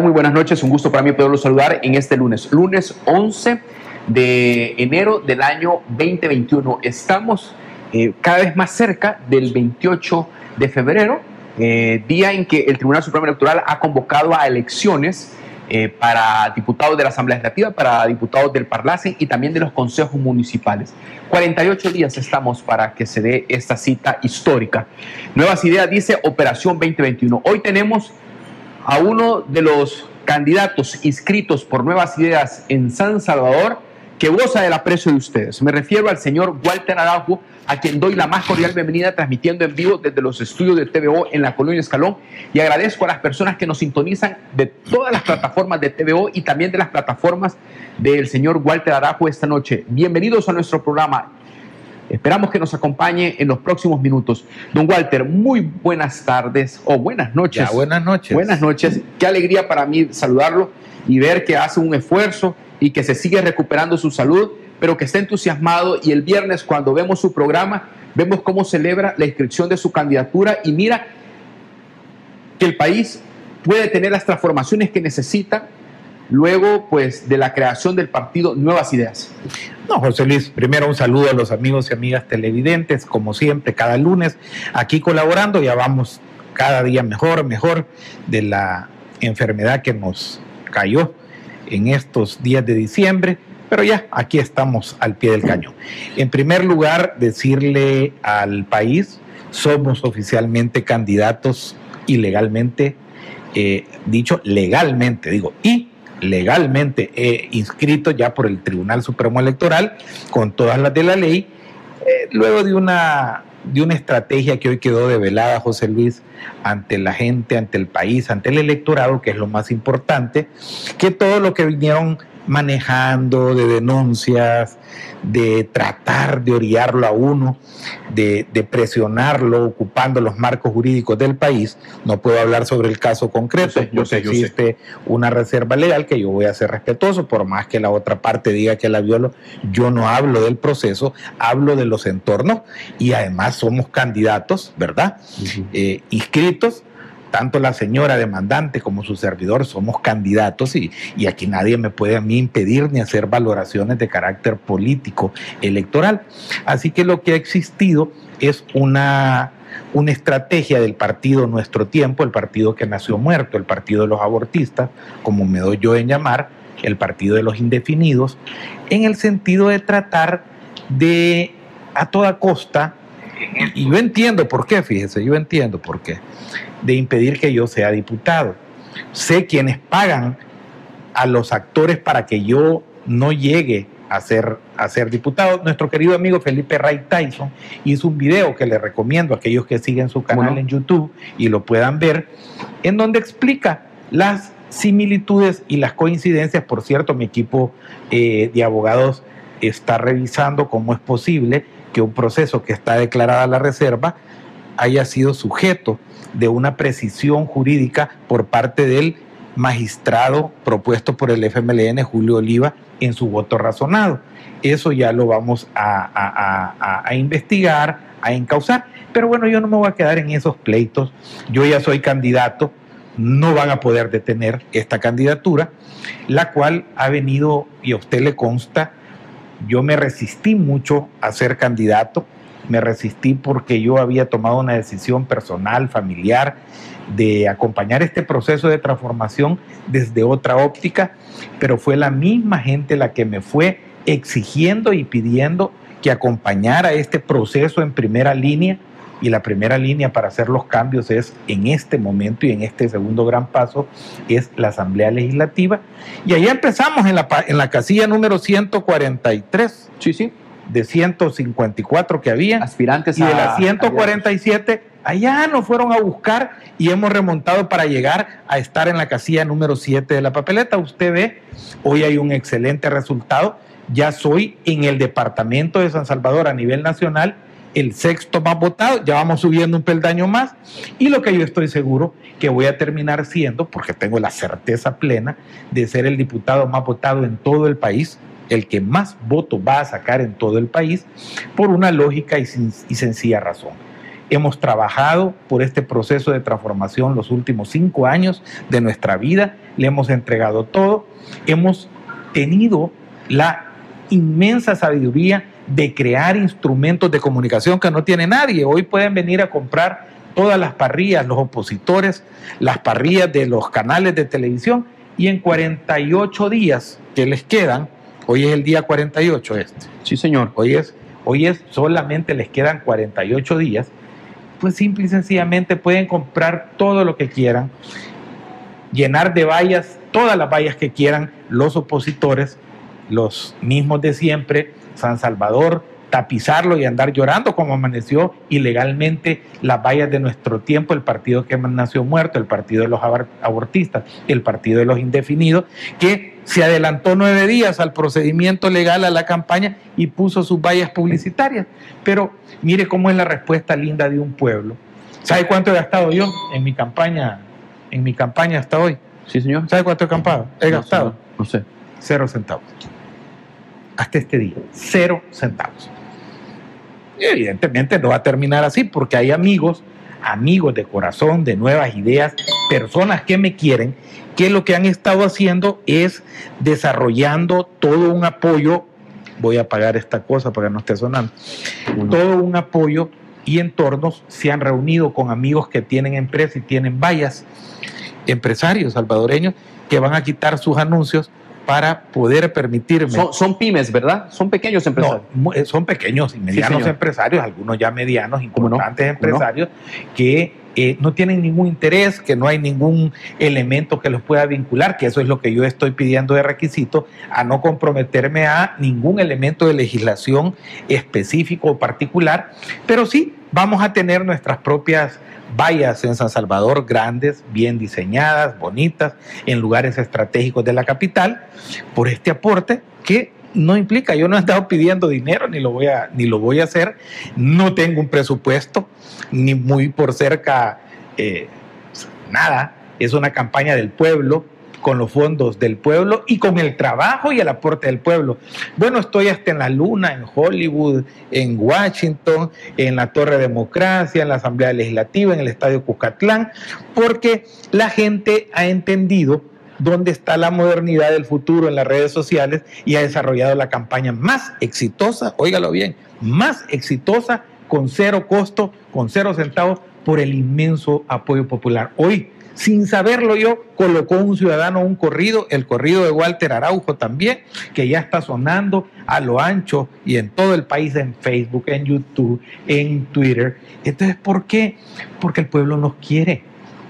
Muy buenas noches. Un gusto para mí poderlos saludar en este lunes, lunes 11 de enero del año 2021. Estamos eh, cada vez más cerca del 28 de febrero, eh, día en que el Tribunal Supremo Electoral ha convocado a elecciones eh, para diputados de la Asamblea Legislativa, para diputados del Parlacen y también de los consejos municipales. 48 días estamos para que se dé esta cita histórica. Nuevas ideas dice Operación 2021. Hoy tenemos a uno de los candidatos inscritos por Nuevas Ideas en San Salvador que goza del aprecio de ustedes. Me refiero al señor Walter Araujo, a quien doy la más cordial bienvenida transmitiendo en vivo desde los estudios de TVO en la colonia Escalón y agradezco a las personas que nos sintonizan de todas las plataformas de TVO y también de las plataformas del señor Walter Araujo esta noche. Bienvenidos a nuestro programa. Esperamos que nos acompañe en los próximos minutos. Don Walter, muy buenas tardes o buenas noches. buenas noches. Buenas noches. Qué alegría para mí saludarlo y ver que hace un esfuerzo y que se sigue recuperando su salud, pero que está entusiasmado y el viernes cuando vemos su programa, vemos cómo celebra la inscripción de su candidatura y mira que el país puede tener las transformaciones que necesita luego pues de la creación del partido Nuevas Ideas. No, José Luis, primero un saludo a los amigos y amigas televidentes, como siempre, cada lunes aquí colaborando, ya vamos cada día mejor, mejor de la enfermedad que nos cayó en estos días de diciembre, pero ya aquí estamos al pie del cañón. En primer lugar, decirle al país, somos oficialmente candidatos ilegalmente, eh, dicho legalmente, digo, y legalmente inscrito ya por el Tribunal Supremo Electoral con todas las de la ley, eh, luego de una, de una estrategia que hoy quedó develada, José Luis, ante la gente, ante el país, ante el electorado, que es lo más importante, que todo lo que vinieron manejando de denuncias, de tratar de orillarlo a uno, de, presionarlo, ocupando los marcos jurídicos del país. No puedo hablar sobre el caso concreto, yo sé, existe una reserva legal que yo voy a ser respetuoso, por más que la otra parte diga que la violo, yo no hablo del proceso, hablo de los entornos y además somos candidatos, ¿verdad? Eh, inscritos tanto la señora demandante como su servidor somos candidatos y, aquí nadie me puede a mí impedir ni hacer valoraciones de carácter político electoral. Así que lo que ha existido es una, una estrategia del partido Nuestro Tiempo, el partido que nació muerto, el partido de los abortistas, como me doy yo en llamar, el partido de los indefinidos, en el sentido de tratar de a toda costa, y yo entiendo por qué, fíjese, yo entiendo por qué de impedir que yo sea diputado. Sé quienes pagan a los actores para que yo no llegue a ser, a ser diputado. Nuestro querido amigo Felipe Ray Tyson hizo un video que le recomiendo a aquellos que siguen su canal en YouTube y lo puedan ver, en donde explica las similitudes y las coincidencias. Por cierto, mi equipo eh, de abogados está revisando cómo es posible que un proceso que está declarada la reserva haya sido sujeto de una precisión jurídica por parte del magistrado propuesto por el FMLN, Julio Oliva, en su voto razonado. Eso ya lo vamos a, investigar, a encauzar. Pero bueno, yo no me voy a quedar en esos pleitos. Yo ya soy candidato, no van a poder detener esta candidatura, la cual ha venido, y a usted le consta, yo me resistí mucho a ser candidato me resistí porque yo había tomado una decisión personal, familiar, de acompañar este proceso de transformación desde otra óptica, pero fue la misma gente la que me fue exigiendo y pidiendo que acompañara este proceso en primera línea. Y la primera línea para hacer los cambios es en este momento y en este segundo gran paso es la Asamblea Legislativa. Y ahí empezamos en la, en la casilla número 143. Sí, sí de 154 que había. Aspirantes y de las 147, allá nos fueron a buscar y hemos remontado para llegar a estar en la casilla número 7 de la papeleta. Usted ve, hoy hay un excelente resultado. Ya soy en el departamento de San Salvador a nivel nacional el sexto más votado, ya vamos subiendo un peldaño más, y lo que yo estoy seguro que voy a terminar siendo, porque tengo la certeza plena de ser el diputado más votado en todo el país, el que más votos va a sacar en todo el país por una lógica y, sencilla razón. hemos trabajado por este proceso de transformación los últimos cinco años de nuestra vida, le hemos entregado todo, hemos tenido la inmensa sabiduría de crear instrumentos de comunicación que no tiene nadie. Hoy pueden venir a comprar todas las parrillas, los opositores, las parrillas de los canales de televisión y en 48 días que les quedan, hoy es el día 48 este. Sí, señor. Hoy es, hoy es solamente les quedan 48 días, pues simple y sencillamente pueden comprar todo lo que quieran, llenar de vallas todas las vallas que quieran los opositores, los mismos de siempre, San Salvador, tapizarlo y andar llorando como amaneció ilegalmente las vallas de nuestro tiempo, el partido que nació muerto, el partido de los abortistas, el partido de los indefinidos, que se adelantó nueve días al procedimiento legal a la campaña y puso sus vallas publicitarias. Pero mire cómo es la respuesta linda de un pueblo. ¿Sabe cuánto he gastado yo en mi campaña, en mi campaña hasta hoy? Sí, señor. ¿Sabe cuánto he, campado? he gastado? no sé. Cero centavos hasta este día. Cero centavos. Y evidentemente no va a terminar así porque hay amigos, amigos de corazón, de nuevas ideas, personas que me quieren, que lo que han estado haciendo es desarrollando todo un apoyo, voy a apagar esta cosa para que no esté sonando, todo un apoyo y entornos se han reunido con amigos que tienen empresas y tienen vallas, empresarios salvadoreños que van a quitar sus anuncios para poder permitirme. Son, pymes, ¿verdad? Son pequeños empresarios. Eh, son pequeños y medianos empresarios, algunos ya medianos, importantes empresarios, que no tienen ningún interés, que no hay ningún elemento que los pueda vincular, que eso es lo que yo estoy pidiendo de requisito, a no comprometerme a ningún elemento de legislación específico o particular, pero sí vamos a tener nuestras propias vallas en San Salvador grandes, bien diseñadas, bonitas, en lugares estratégicos de la capital, por este aporte que no implica, yo no he estado pidiendo dinero ni lo voy a, ni lo voy a hacer, no tengo un presupuesto, ni muy por cerca, eh, nada, es una campaña del pueblo, con los fondos del pueblo y con el trabajo y el aporte del pueblo. Bueno, estoy hasta en la Luna, en Hollywood, en Washington, en la Torre Democracia, en la Asamblea Legislativa, en el Estadio Cucatlán, porque la gente ha entendido dónde está la modernidad del futuro en las redes sociales y ha desarrollado la campaña más exitosa, óigalo bien, más exitosa con cero costo, con cero centavos por el inmenso apoyo popular. Hoy sin saberlo yo, colocó un ciudadano un corrido, el corrido de Walter Araujo también, que ya está sonando a lo ancho y en todo el país, en Facebook, en YouTube, en Twitter. Entonces, ¿por qué? Porque el pueblo nos quiere.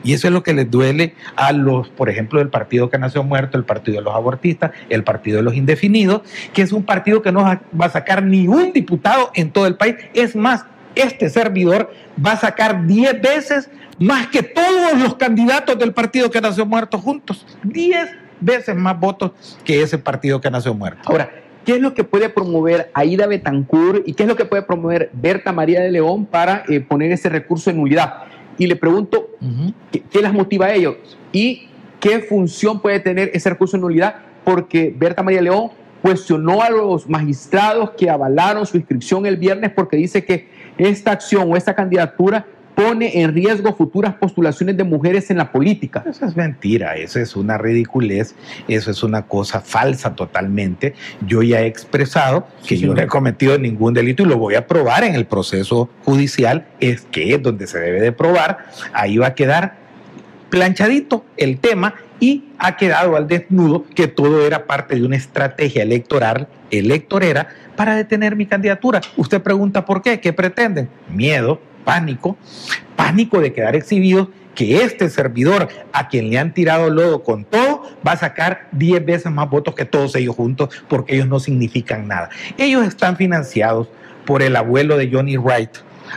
Y eso es lo que les duele a los, por ejemplo, del partido que nació muerto, el partido de los abortistas, el partido de los indefinidos, que es un partido que no va a sacar ni un diputado en todo el país. Es más, este servidor va a sacar 10 veces más que todos los candidatos del partido que nació muerto juntos. 10 veces más votos que ese partido que nació muerto. Ahora, ¿qué es lo que puede promover Aida Betancourt y qué es lo que puede promover Berta María de León para eh, poner ese recurso en nulidad? Y le pregunto, ¿qué, ¿qué, las motiva a ellos? ¿Y qué función puede tener ese recurso en nulidad? Porque Berta María de León cuestionó a los magistrados que avalaron su inscripción el viernes porque dice que esta acción o esta candidatura pone en riesgo futuras postulaciones de mujeres en la política. Eso es mentira, eso es una ridiculez, eso es una cosa falsa totalmente. Yo ya he expresado que yo no he cometido ningún delito y lo voy a probar en el proceso judicial, es que es donde se debe de probar, ahí va a quedar planchadito el tema y ha quedado al desnudo que todo era parte de una estrategia electoral, electorera, para detener mi candidatura. Usted pregunta por qué, ¿qué pretenden? Miedo, pánico, pánico de quedar exhibidos que este servidor a quien le han tirado lodo con todo va a sacar 10 veces más votos que todos ellos juntos porque ellos no significan nada. Ellos están financiados por el abuelo de Johnny Wright,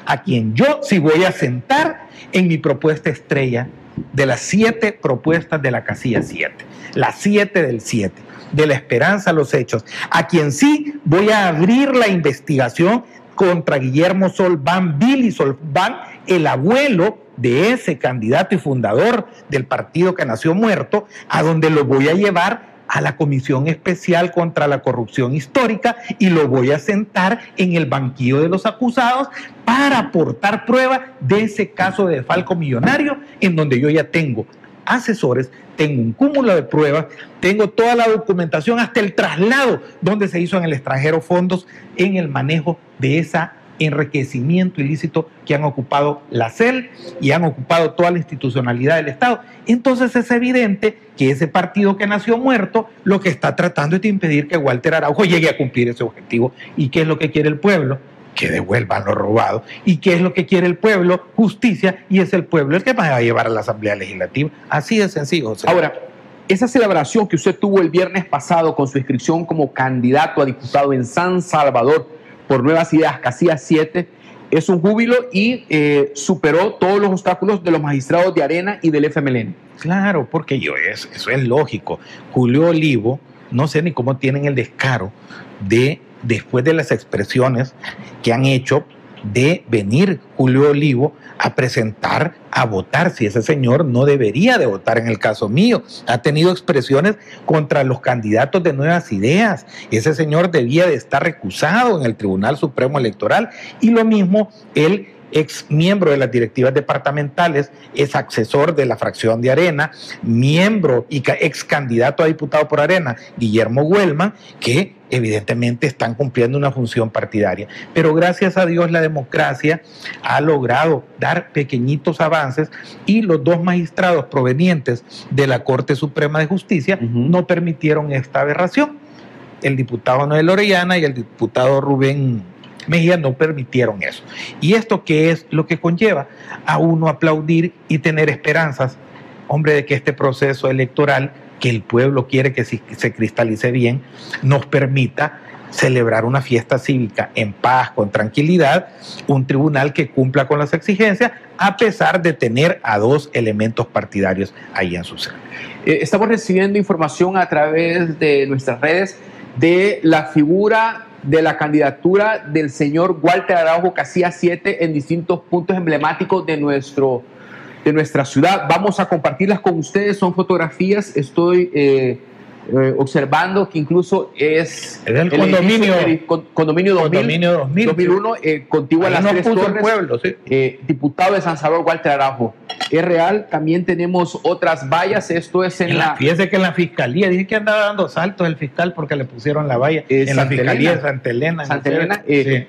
a quien yo sí voy a sentar en mi propuesta estrella de las siete propuestas de la casilla 7, las siete del 7, de la esperanza a los hechos, a quien sí voy a abrir la investigación contra Guillermo Solván, Billy Solván, el abuelo de ese candidato y fundador del partido que nació muerto, a donde lo voy a llevar a la Comisión Especial contra la Corrupción Histórica y lo voy a sentar en el banquillo de los acusados para aportar prueba de ese caso de falco millonario en donde yo ya tengo asesores, tengo un cúmulo de pruebas, tengo toda la documentación, hasta el traslado donde se hizo en el extranjero fondos en el manejo de esa enriquecimiento ilícito que han ocupado la CEL y han ocupado toda la institucionalidad del Estado. Entonces es evidente que ese partido que nació muerto lo que está tratando es de impedir que Walter Araujo llegue a cumplir ese objetivo. ¿Y qué es lo que quiere el pueblo? Que devuelvan lo robado. ¿Y qué es lo que quiere el pueblo? Justicia. Y es el pueblo el que va a llevar a la Asamblea Legislativa. Así de sencillo. Ahora, esa celebración que usted tuvo el viernes pasado con su inscripción como candidato a diputado en San Salvador, por Nuevas Ideas, Casillas 7, es un júbilo y eh, superó todos los obstáculos de los magistrados de Arena y del FMLN. Claro, porque yo es, eso es lógico. Julio Olivo, no sé ni cómo tienen el descaro de, después de las expresiones que han hecho, de venir Julio Olivo a presentar a votar si ese señor no debería de votar en el caso mío. Ha tenido expresiones contra los candidatos de nuevas ideas. Ese señor debía de estar recusado en el Tribunal Supremo Electoral y lo mismo él ex miembro de las directivas departamentales, es asesor de la fracción de Arena, miembro y ex candidato a diputado por Arena, Guillermo Huelma, que evidentemente están cumpliendo una función partidaria. Pero gracias a Dios la democracia ha logrado dar pequeñitos avances y los dos magistrados provenientes de la Corte Suprema de Justicia no permitieron esta aberración. El diputado Noel Orellana y el diputado Rubén Mejía no permitieron eso. ¿Y esto qué es lo que conlleva? A uno aplaudir y tener esperanzas, hombre, de que este proceso electoral que el pueblo quiere que se cristalice bien, nos permita celebrar una fiesta cívica en paz, con tranquilidad, un tribunal que cumpla con las exigencias, a pesar de tener a dos elementos partidarios ahí en su seno. Eh, estamos recibiendo información a través de nuestras redes de la figura de la candidatura del señor Walter Araujo Casilla 7 en distintos puntos emblemáticos de, nuestro, de nuestra ciudad. Vamos a compartirlas con ustedes, son fotografías, estoy eh, eh, observando que incluso es, el, condominio, condominio, 2000, 2001, eh, contiguo a las tres torres, pueblo, ¿sí? eh, diputado de San Salvador, Walter Araujo. Es real, también tenemos otras vallas, esto es en, la, Fíjese que en la fiscalía, dije que andaba dando saltos el fiscal porque le pusieron la valla, en la fiscalía de Santa Elena. Santa Elena eh,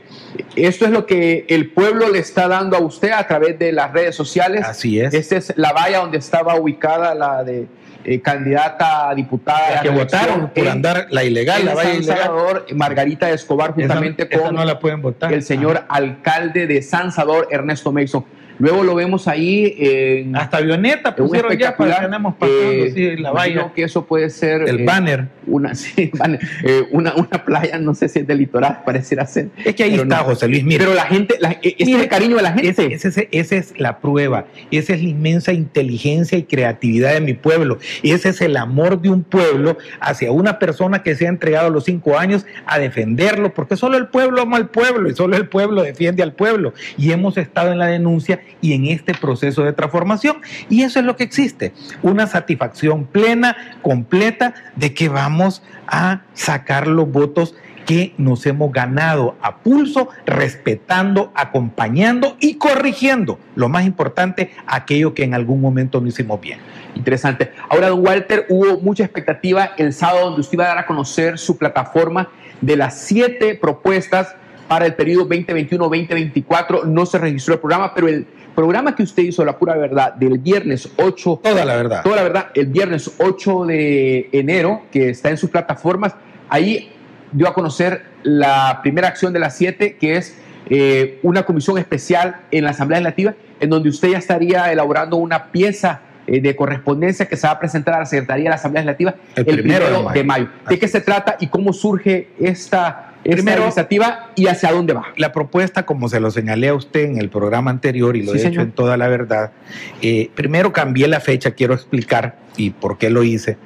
Esto es lo que el pueblo le está dando a usted a través de las redes sociales. Así es. Esta es la valla donde estaba ubicada la de eh, candidata a diputada. que votaron por andar la ilegal, la San Salvador, Margarita Escobar, juntamente con no la pueden votar. el señor alcalde de San Salvador, Ernesto Mason. Luego lo vemos ahí en. Hasta avioneta pusieron ya para tenemos pasando eh, sí, la valla. que eso puede ser. El eh, banner. Una, sí, banner, eh, una, una, playa, no sé si es del litoral, pareciera ser. Es que ahí está, no. José Luis. Mira, pero la gente, la, ese es el cariño de la gente. Ese, ese, esa es la prueba. Esa es la inmensa inteligencia y creatividad de mi pueblo. Ese es el amor de un pueblo hacia una persona que se ha entregado a los cinco años a defenderlo, porque solo el pueblo ama al pueblo y solo el pueblo defiende al pueblo. Y hemos estado en la denuncia y en este proceso de transformación. Y eso es lo que existe, una satisfacción plena, completa, de que vamos a sacar los votos que nos hemos ganado a pulso, respetando, acompañando y corrigiendo, lo más importante, aquello que en algún momento no hicimos bien. Interesante. Ahora, don Walter, hubo mucha expectativa el sábado donde usted iba a dar a conocer su plataforma de las siete propuestas para el periodo 2021-2024. No se registró el programa, pero el programa que usted hizo, La Pura Verdad, del viernes 8. Toda la verdad. Toda la verdad, el viernes 8 de enero, que está en sus plataformas, ahí dio a conocer la primera acción de las siete, que es eh, una comisión especial en la Asamblea Legislativa, en donde usted ya estaría elaborando una pieza eh, de correspondencia que se va a presentar a la Secretaría de la Asamblea Legislativa el, primero, de mayo. De, mayo. ¿De qué se trata y cómo surge esta Primero, iniciativa y hacia dónde va. La propuesta, como se lo señalé a usted en el programa anterior y lo Sí, he señor. hecho en toda la verdad, eh, primero cambié la fecha, quiero explicar y por qué lo hice.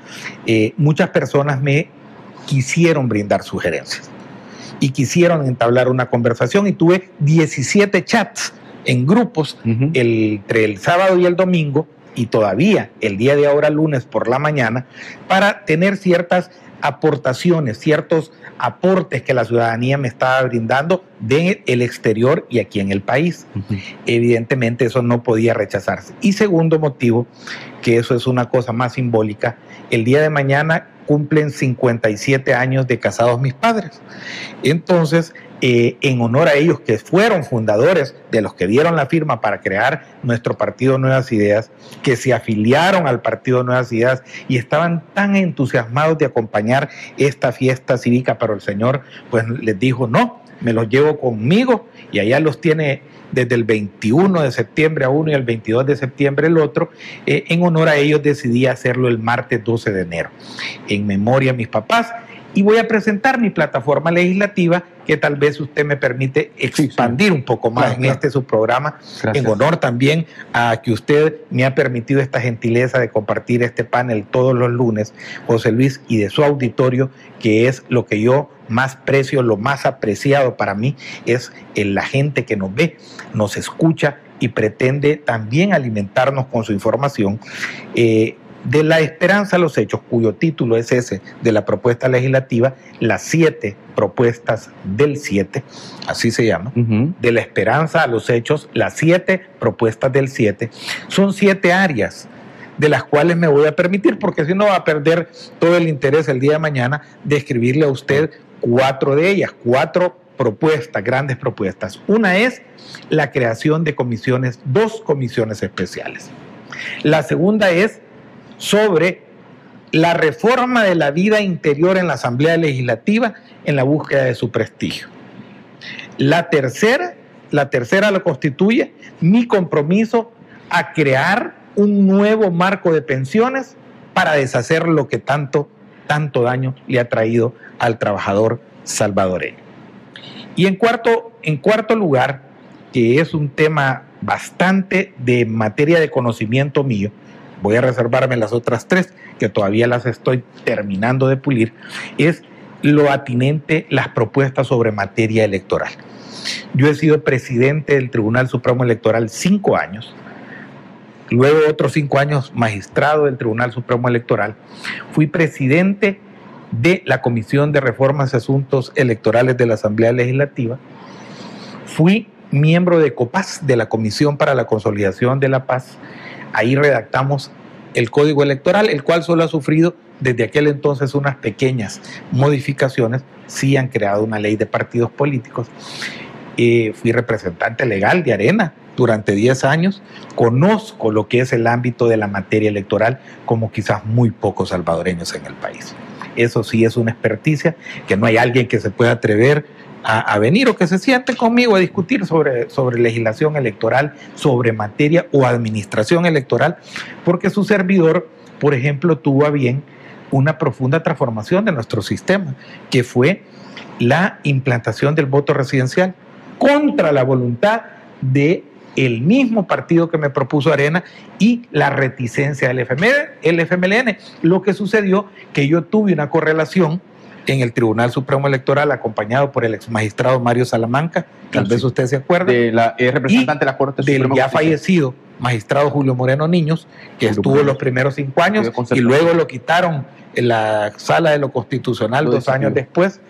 Eh, muchas personas me quisieron brindar sugerencias y quisieron entablar una conversación y tuve 17 chats en grupos el- entre el sábado y el domingo y todavía el día de ahora, lunes por la mañana, para tener ciertas aportaciones, ciertos aportes que la ciudadanía me estaba brindando del el exterior y aquí en el país. Evidentemente eso no podía rechazarse. Y segundo motivo, que eso es una cosa más simbólica, el día de mañana cumplen 57 años de casados mis padres. Entonces, eh, en honor a ellos que fueron fundadores de los que dieron la firma para crear nuestro partido Nuevas Ideas, que se afiliaron al partido Nuevas Ideas y estaban tan entusiasmados de acompañar esta fiesta cívica, pero el Señor pues les dijo, no, me los llevo conmigo y allá los tiene desde el 21 de septiembre a uno y el 22 de septiembre el otro. Eh, en honor a ellos decidí hacerlo el martes 12 de enero, en memoria a mis papás y voy a presentar mi plataforma legislativa que tal vez usted me permite expandir un poco más en este su programa, en honor también a que usted me ha permitido esta gentileza de compartir este panel todos los lunes, José Luis, y de su auditorio, que es lo que yo más precio, lo más apreciado para mí, es la gente que nos ve, nos escucha y pretende también alimentarnos con su información. Eh, de la esperanza a los hechos, cuyo título es ese de la propuesta legislativa, las siete propuestas del siete, así se llama, de la esperanza a los hechos, las siete propuestas del siete, son siete áreas de las cuales me voy a permitir, porque si no va a perder todo el interés el día de mañana de escribirle a usted cuatro de ellas, cuatro propuestas, grandes propuestas. Una es la creación de comisiones, dos comisiones especiales. La segunda es sobre la reforma de la vida interior en la Asamblea Legislativa en la búsqueda de su prestigio. La tercera, la tercera lo constituye mi compromiso a crear un nuevo marco de pensiones para deshacer lo que tanto, tanto daño le ha traído al trabajador salvadoreño. Y en cuarto, en cuarto lugar, que es un tema bastante de materia de conocimiento mío, voy a reservarme las otras tres, que todavía las estoy terminando de pulir, es lo atinente las propuestas sobre materia electoral. Yo he sido presidente del Tribunal Supremo Electoral cinco años, luego otros cinco años magistrado del Tribunal Supremo Electoral, fui presidente de la Comisión de Reformas y Asuntos Electorales de la Asamblea Legislativa, fui miembro de COPAS, de la Comisión para la Consolidación de la Paz, Ahí redactamos el código electoral, el cual solo ha sufrido desde aquel entonces unas pequeñas modificaciones, sí han creado una ley de partidos políticos. Eh, fui representante legal de Arena durante 10 años, conozco lo que es el ámbito de la materia electoral como quizás muy pocos salvadoreños en el país. Eso sí es una experticia que no hay alguien que se pueda atrever a, venir o que se siente conmigo a discutir sobre, sobre legislación electoral, sobre materia o administración electoral, porque su servidor, por ejemplo, tuvo a bien una profunda transformación de nuestro sistema, que fue la implantación del voto residencial contra la voluntad de el mismo partido que me propuso Arena y la reticencia del el FMLN. Lo que sucedió que yo tuve una correlación en el Tribunal Supremo Electoral, acompañado por el ex magistrado Mario Salamanca, tal vez usted se acuerde. De la, es representante de la Corte Suprema. Del ya fallecido magistrado Julio Moreno Niños, que estuvo los primeros cinco años y luego lo quitaron en la sala de lo constitucional dos años después,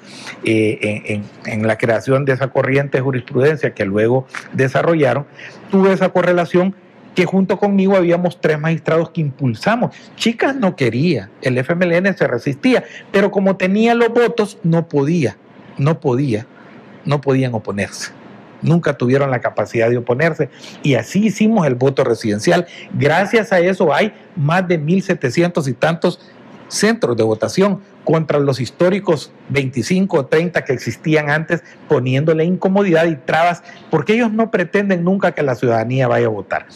eh, en, la creación de esa corriente de jurisprudencia que luego desarrollaron, tuve esa correlación que junto conmigo habíamos tres magistrados que impulsamos. Chicas no quería, el FMLN se resistía, pero como tenía los votos, no podía, no podía, no podían oponerse. Nunca tuvieron la capacidad de oponerse y así hicimos el voto residencial. Gracias a eso hay más de 1.700 y tantos centros de votación contra los históricos 25 o 30 que existían antes, poniéndole incomodidad y trabas, porque ellos no pretenden nunca que la ciudadanía vaya a votar.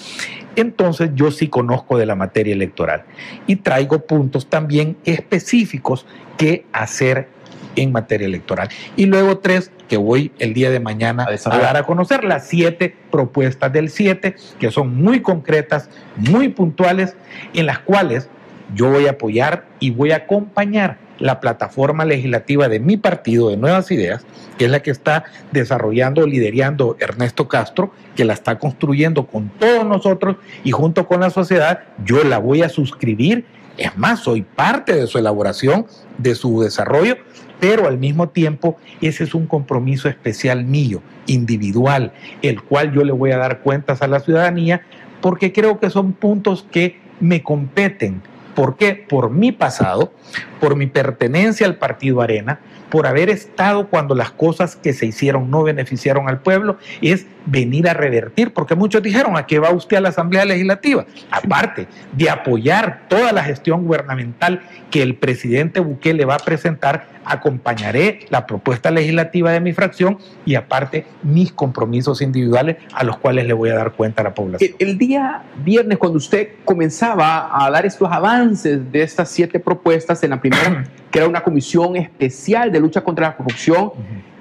Entonces yo sí conozco de la materia electoral y traigo puntos también específicos que hacer en materia electoral. Y luego tres que voy el día de mañana a, a dar a conocer, las siete propuestas del siete, que son muy concretas, muy puntuales, en las cuales yo voy a apoyar y voy a acompañar la plataforma legislativa de mi partido de Nuevas Ideas, que es la que está desarrollando, liderando Ernesto Castro, que la está construyendo con todos nosotros y junto con la sociedad, yo la voy a suscribir. Es más, soy parte de su elaboración, de su desarrollo, pero al mismo tiempo ese es un compromiso especial mío, individual, el cual yo le voy a dar cuentas a la ciudadanía, porque creo que son puntos que me competen. ¿Por qué? Por mi pasado, por mi pertenencia al Partido Arena, por haber estado cuando las cosas que se hicieron no beneficiaron al pueblo, es venir a revertir, porque muchos dijeron, ¿a qué va usted a la Asamblea Legislativa? Aparte de apoyar toda la gestión gubernamental que el presidente Bukele va a presentar, acompañaré la propuesta legislativa de mi fracción y aparte mis compromisos individuales a los cuales le voy a dar cuenta a la población. El, el día viernes, cuando usted comenzaba a dar estos avances de estas siete propuestas, en la primera, que era una comisión especial de lucha contra la corrupción,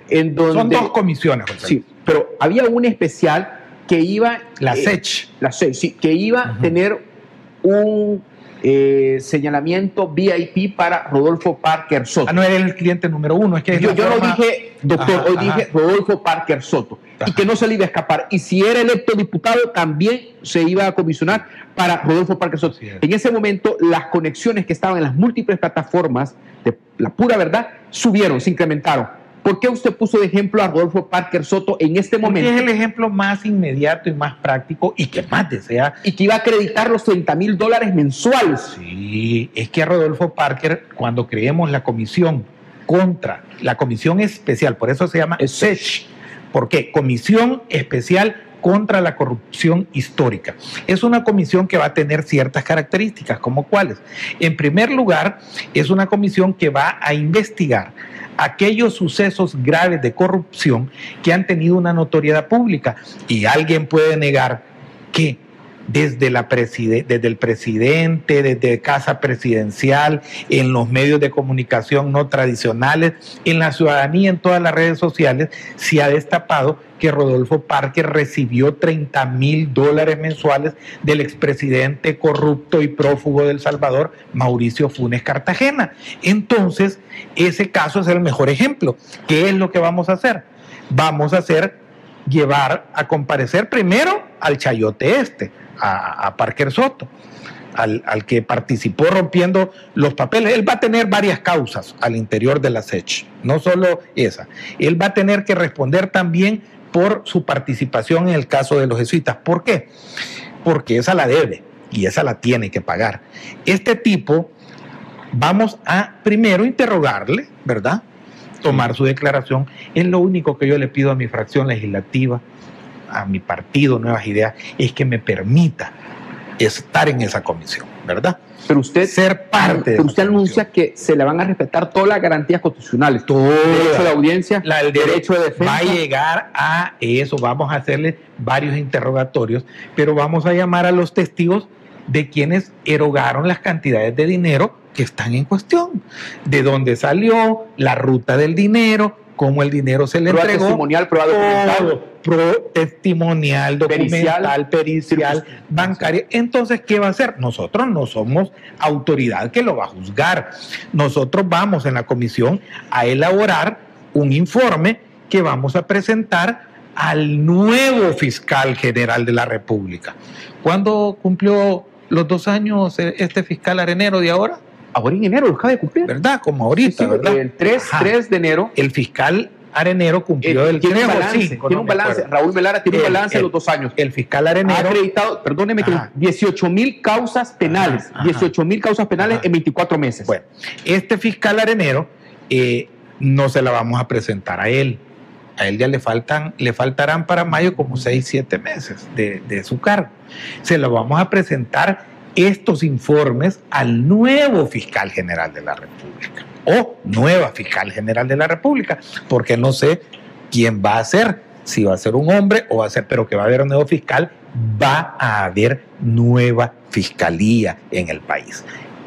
en donde... Son dos comisiones, José. Sí, pero había una especial que iba... La eh, SECH. La SECH, sí, que iba a tener un eh, señalamiento VIP para Rodolfo Parker Soto. Ah, no era el cliente número uno, es que es yo, yo no dije doctor, Ajá, hoy ajá. dije Rodolfo Parker Soto. Y que no se le iba a escapar. Y si era electo diputado, también se iba a comisionar para Rodolfo Parker Soto. Es. En ese momento, las conexiones que estaban en las múltiples plataformas de la pura verdad subieron, se incrementaron. ¿Por qué usted puso de ejemplo a Rodolfo Parker Soto en este Porque momento? es el ejemplo más inmediato y más práctico y que más desea Y que iba a acreditar los 30 mil dólares mensuales. Sí, es que a Rodolfo Parker, cuando creemos la comisión contra, la comisión especial, por eso se llama Es SECH, ¿por qué? Comisión Especial contra la Corrupción Histórica. Es una comisión que va a tener ciertas características, como cuáles. En primer lugar, es una comisión que va a investigar aquellos sucesos graves de corrupción que han tenido una notoriedad pública. Y alguien puede negar que desde, la preside- desde el presidente, desde Casa Presidencial, en los medios de comunicación no tradicionales, en la ciudadanía, en todas las redes sociales, se ha destapado que Rodolfo Parker recibió 30 mil dólares mensuales del expresidente corrupto y prófugo del Salvador, Mauricio Funes Cartagena. Entonces, ese caso es el mejor ejemplo. ¿Qué es lo que vamos a hacer? Vamos a hacer llevar a comparecer primero al chayote este, a, Parker Soto, al, al que participó rompiendo los papeles. Él va a tener varias causas al interior de la SECH, no solo esa. Él va a tener que responder también por su participación en el caso de los jesuitas. ¿Por qué? Porque esa la debe y esa la tiene que pagar. Este tipo, vamos a primero interrogarle, ¿verdad? Tomar su declaración. Es lo único que yo le pido a mi fracción legislativa, a mi partido Nuevas Ideas, es que me permita estar en esa comisión, ¿verdad? Pero usted, Ser parte de pero usted comisión. anuncia que se le van a respetar todas las garantías constitucionales. Todas. Derecho de audiencia, La- el derecho de defensa. Va a llegar a eso, vamos a hacerle varios interrogatorios, pero vamos a llamar a los testigos de quienes erogaron las cantidades de dinero que están en cuestión, de dónde salió, la ruta del dinero, cómo el dinero se le prueba entregó. testimonial, prueba documental. Pro- testimonial, documental, pericial, bancaria. Entonces, ¿qué va a hacer? Nosotros no somos autoridad que lo va a juzgar. Nosotros vamos en la comisión a elaborar un informe que vamos a presentar al nuevo fiscal general de la República. ¿Cuándo cumplió los dos años eh, este fiscal arenero de ahora? Ahora en enero lo acaba de cumplir. ¿Verdad? Como ahorita, sí, ¿verdad? El 3, Ajá. 3 de enero. El fiscal arenero cumplió eh, el tiene un 3 o balance, 5, tiene un balance. Raúl Melara tiene un El- balance de el- los dos años. El fiscal Ha arenero acreditado, perdóneme, que Ajá. 18 mil causas penales. Ajá, ajá. 18 mil causas penales Ajá. en 24 meses. Bueno, este fiscal arenero eh, no se la vamos a presentar a él. A él ya le faltan, le faltarán para mayo como 6, 7 meses de, de su cargo. Se lo vamos a presentar estos informes al nuevo fiscal general de la República o nueva fiscal general de la República, porque no sé quién va a ser, si va a ser un hombre o va a ser, pero que va a haber un nuevo fiscal, va a haber nueva fiscalía en el país,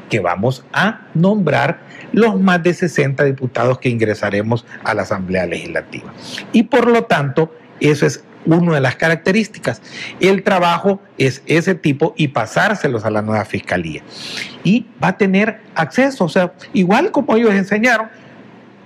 que vamos a nombrar los más de 60 diputados que ingresaremos a la Asamblea Legislativa. Y por lo tanto, eso es una de las características. El trabajo es ese tipo y pasárselos a la nueva fiscalía. Y va a tener acceso, o sea, igual como ellos enseñaron,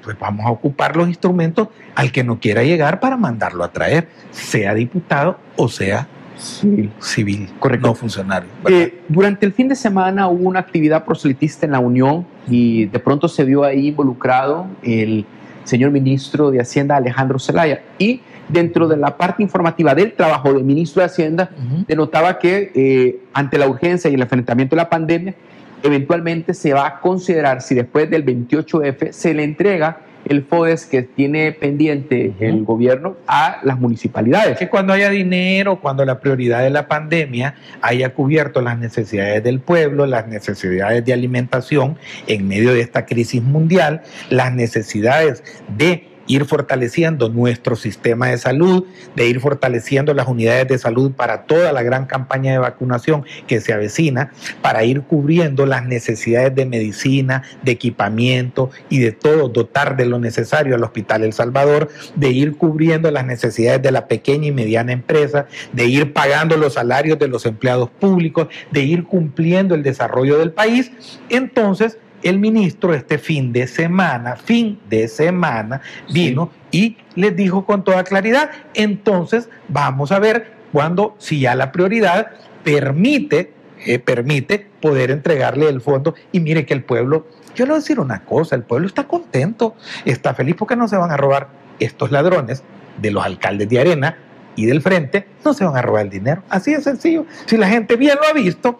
pues vamos a ocupar los instrumentos al que no quiera llegar para mandarlo a traer, sea diputado o sea civil, civil correcto. no funcionario. Eh, durante el fin de semana hubo una actividad proselitista en la Unión y de pronto se vio ahí involucrado el señor ministro de Hacienda Alejandro Zelaya y dentro de la parte informativa del trabajo del ministro de Hacienda denotaba que eh, ante la urgencia y el enfrentamiento de la pandemia eventualmente se va a considerar si después del 28F se le entrega el FODES que tiene pendiente el gobierno a las municipalidades. Que cuando haya dinero, cuando la prioridad de la pandemia haya cubierto las necesidades del pueblo, las necesidades de alimentación en medio de esta crisis mundial, las necesidades de ir fortaleciendo nuestro sistema de salud, de ir fortaleciendo las unidades de salud para toda la gran campaña de vacunación que se avecina, para ir cubriendo las necesidades de medicina, de equipamiento y de todo, dotar de lo necesario al Hospital El Salvador, de ir cubriendo las necesidades de la pequeña y mediana empresa, de ir pagando los salarios de los empleados públicos, de ir cumpliendo el desarrollo del país, entonces el ministro este fin de semana, fin de semana, vino y les dijo con toda claridad, entonces vamos a ver cuando, si ya la prioridad permite, eh, permite poder entregarle el fondo. Y mire que el pueblo, yo le voy a decir una cosa, el pueblo está contento, está feliz porque no se van a robar estos ladrones de los alcaldes de arena y del frente, no se van a robar el dinero. Así de sencillo. Si la gente bien lo ha visto,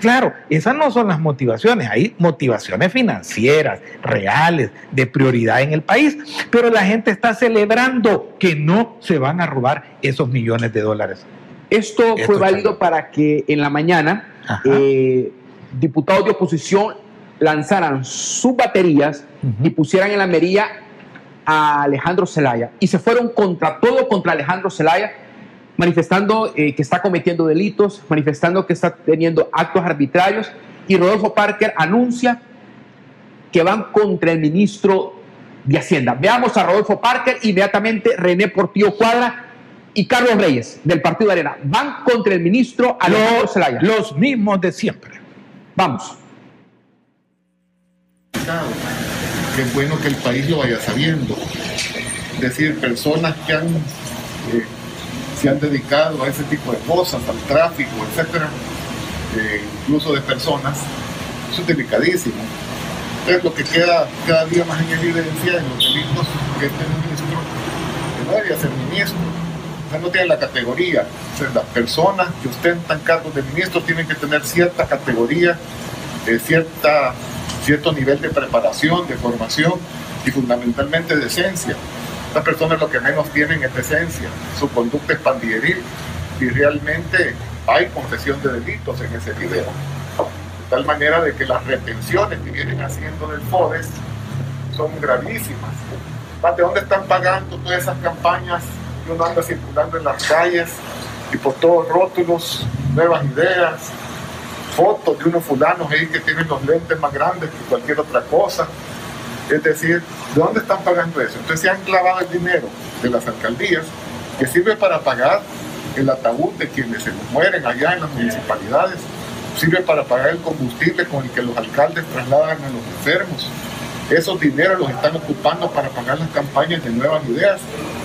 claro, esas no son las motivaciones. Hay motivaciones financieras, reales, de prioridad en el país. Pero la gente está celebrando que no se van a robar esos millones de dólares. Esto, fue válido para que en la mañana eh, diputados de oposición lanzaran sus baterías y pusieran en la mería a Alejandro Zelaya y se fueron contra todo contra Alejandro Zelaya, manifestando eh, que está cometiendo delitos, manifestando que está teniendo actos arbitrarios y Rodolfo Parker anuncia que van contra el ministro de Hacienda. Veamos a Rodolfo Parker, inmediatamente René Portillo Cuadra y Carlos Reyes del Partido de Arena. Van contra el ministro Alejandro Zelaya. Los mismos de siempre. Vamos que es bueno que el país lo vaya sabiendo. Es decir, personas que han, eh, se han dedicado a ese tipo de cosas, al tráfico, etcétera, eh, incluso de personas, eso es delicadísimo. Entonces, lo que queda cada día más en evidencia en los delitos que este ministro, que no debería ser ministro, o sea, no tiene la categoría. O sea, las personas que ostentan cargos de ministro tienen que tener cierta categoría, eh, cierta cierto nivel de preparación, de formación y fundamentalmente de esencia. Estas personas lo que menos tienen es esencia, su conducta es pandilleril y realmente hay confesión de delitos en ese video. De tal manera de que las retenciones que vienen haciendo del FODES son gravísimas. ¿De dónde están pagando todas esas campañas que uno anda circulando en las calles y por todos rótulos, nuevas ideas, fotos de unos fulanos ahí que tienen los lentes más grandes que cualquier otra cosa. Es decir, ¿de dónde están pagando eso? Entonces se han clavado el dinero de las alcaldías que sirve para pagar el ataúd de quienes se mueren allá en las municipalidades, sirve para pagar el combustible con el que los alcaldes trasladan a los enfermos. Esos dineros los están ocupando para pagar las campañas de nuevas ideas.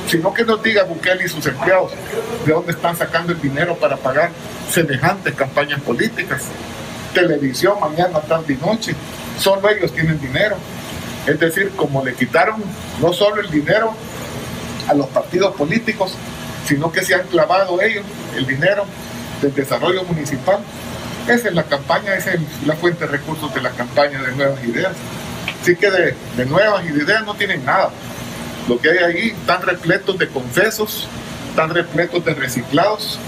Sino que nos diga Bukele y sus empleados de dónde están sacando el dinero para pagar semejantes campañas políticas. Televisión mañana, tarde y noche. Solo ellos tienen dinero. Es decir, como le quitaron no solo el dinero a los partidos políticos, sino que se han clavado ellos el dinero del desarrollo municipal. Esa es la campaña, esa es la fuente de recursos de la campaña de nuevas ideas. Así que de, de nuevas y de ideas no tienen nada. Lo que hay ahí están repletos de confesos, están repletos de reciclados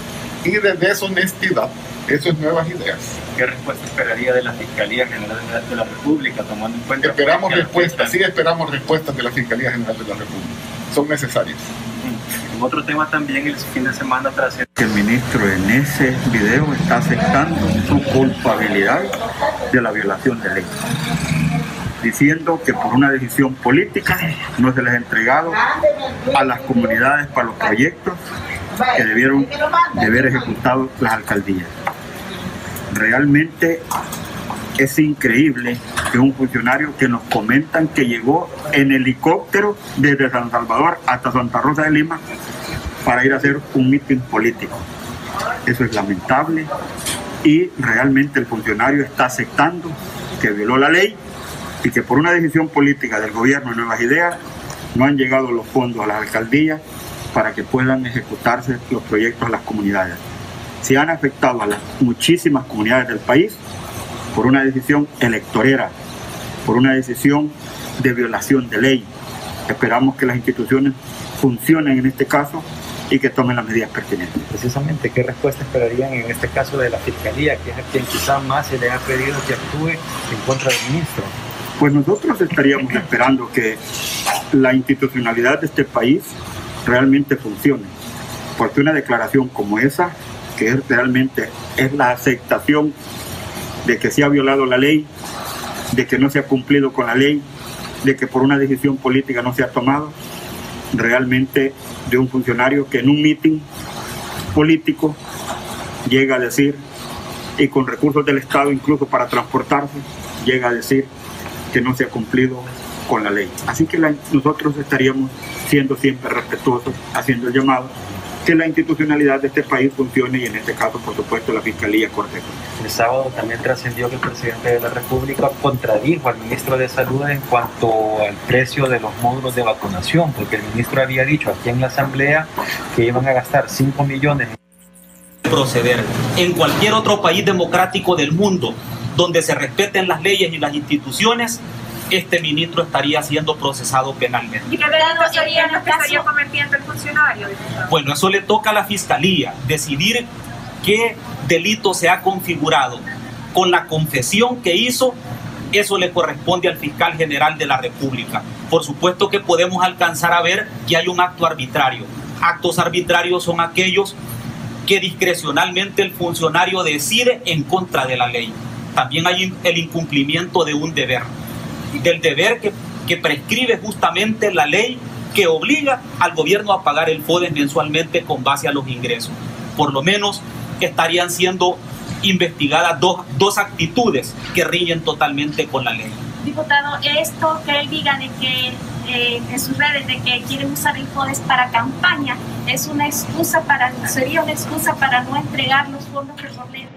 y de deshonestidad. Eso es nuevas ideas. ¿Qué respuesta esperaría de la Fiscalía General de la República, tomando en cuenta... Esperamos respuestas, sí esperamos respuestas de la Fiscalía General de la República. Son necesarias. En otro tema también, el fin de semana tras que el ministro en ese video está aceptando su culpabilidad de la violación de ley diciendo que por una decisión política no se les ha entregado a las comunidades para los proyectos que debieron de haber ejecutado las alcaldías. Realmente es increíble que un funcionario que nos comentan que llegó en helicóptero desde San Salvador hasta Santa Rosa de Lima para ir a hacer un mitin político. Eso es lamentable y realmente el funcionario está aceptando que violó la ley y que por una decisión política del gobierno de Nuevas Ideas no han llegado los fondos a las alcaldías para que puedan ejecutarse los proyectos a las comunidades. Se han afectado a las muchísimas comunidades del país por una decisión electorera, por una decisión de violación de ley. Esperamos que las instituciones funcionen en este caso y que tomen las medidas pertinentes. Precisamente, ¿qué respuesta esperarían en este caso de la Fiscalía, que es a quien quizás más se le ha pedido que actúe en contra del ministro? Pues nosotros estaríamos esperando que la institucionalidad de este país realmente funcione, porque una declaración como esa, que realmente es la aceptación de que se ha violado la ley, de que no se ha cumplido con la ley, de que por una decisión política no se ha tomado, realmente de un funcionario que en un mitin político llega a decir, y con recursos del Estado incluso para transportarse, llega a decir que no se ha cumplido con la ley. Así que nosotros estaríamos siendo siempre respetuosos, haciendo el llamado que la institucionalidad de este país funcione y en este caso, por supuesto, la Fiscalía Corte. El sábado también trascendió que el presidente de la República contradijo al ministro de Salud en cuanto al precio de los módulos de vacunación, porque el ministro había dicho aquí en la Asamblea que iban a gastar 5 millones. Proceder en cualquier otro país democrático del mundo donde se respeten las leyes y las instituciones, este ministro estaría siendo procesado penalmente. ¿Y qué delito sería que estaría cometiendo el funcionario? Bueno, eso le toca a la fiscalía decidir qué delito se ha configurado. Con la confesión que hizo, eso le corresponde al fiscal general de la República. Por supuesto que podemos alcanzar a ver que hay un acto arbitrario. Actos arbitrarios son aquellos que discrecionalmente el funcionario decide en contra de la ley. También hay el incumplimiento de un deber del deber que, que prescribe justamente la ley que obliga al gobierno a pagar el FODES mensualmente con base a los ingresos. Por lo menos estarían siendo investigadas dos, dos actitudes que riñen totalmente con la ley. Diputado, esto que él diga de que eh, en sus redes de que quieren usar el FODES para campaña. Es una excusa para, sería una excusa para no entregar los fondos que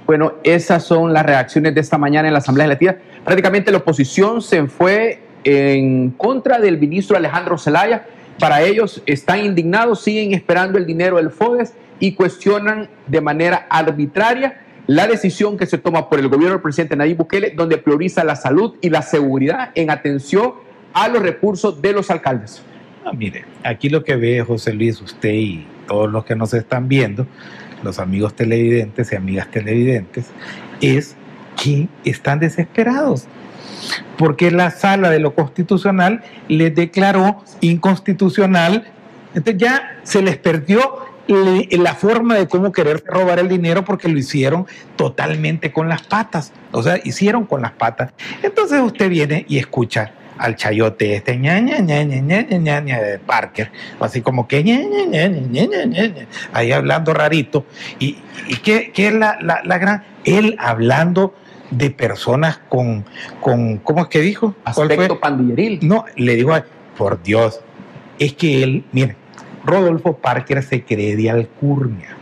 Bueno, esas son las reacciones de esta mañana en la Asamblea Legislativa prácticamente la oposición se fue en contra del ministro Alejandro Zelaya. Para ellos están indignados, siguen esperando el dinero del FODES y cuestionan de manera arbitraria la decisión que se toma por el gobierno del presidente Nayib Bukele, donde prioriza la salud y la seguridad en atención a los recursos de los alcaldes. Ah, mire, aquí lo que ve José Luis, usted y todos los que nos están viendo, los amigos televidentes y amigas televidentes, es que están desesperados porque la sala de lo constitucional les declaró inconstitucional, entonces ya se les perdió la forma de cómo querer robar el dinero porque lo hicieron totalmente con las patas, o sea, hicieron con las patas. Entonces usted viene y escucha al chayote este ña, ña, ña, ña, ña, ña, de Parker, así como que ña, ña, ña, ña, ahí hablando rarito. ¿Y, y qué, qué es la, la, la gran? Él hablando de personas con, con ¿cómo es que dijo? Aspecto pandilleril. No, le digo, por Dios, es que él, mire, Rodolfo Parker se cree de alcurnia.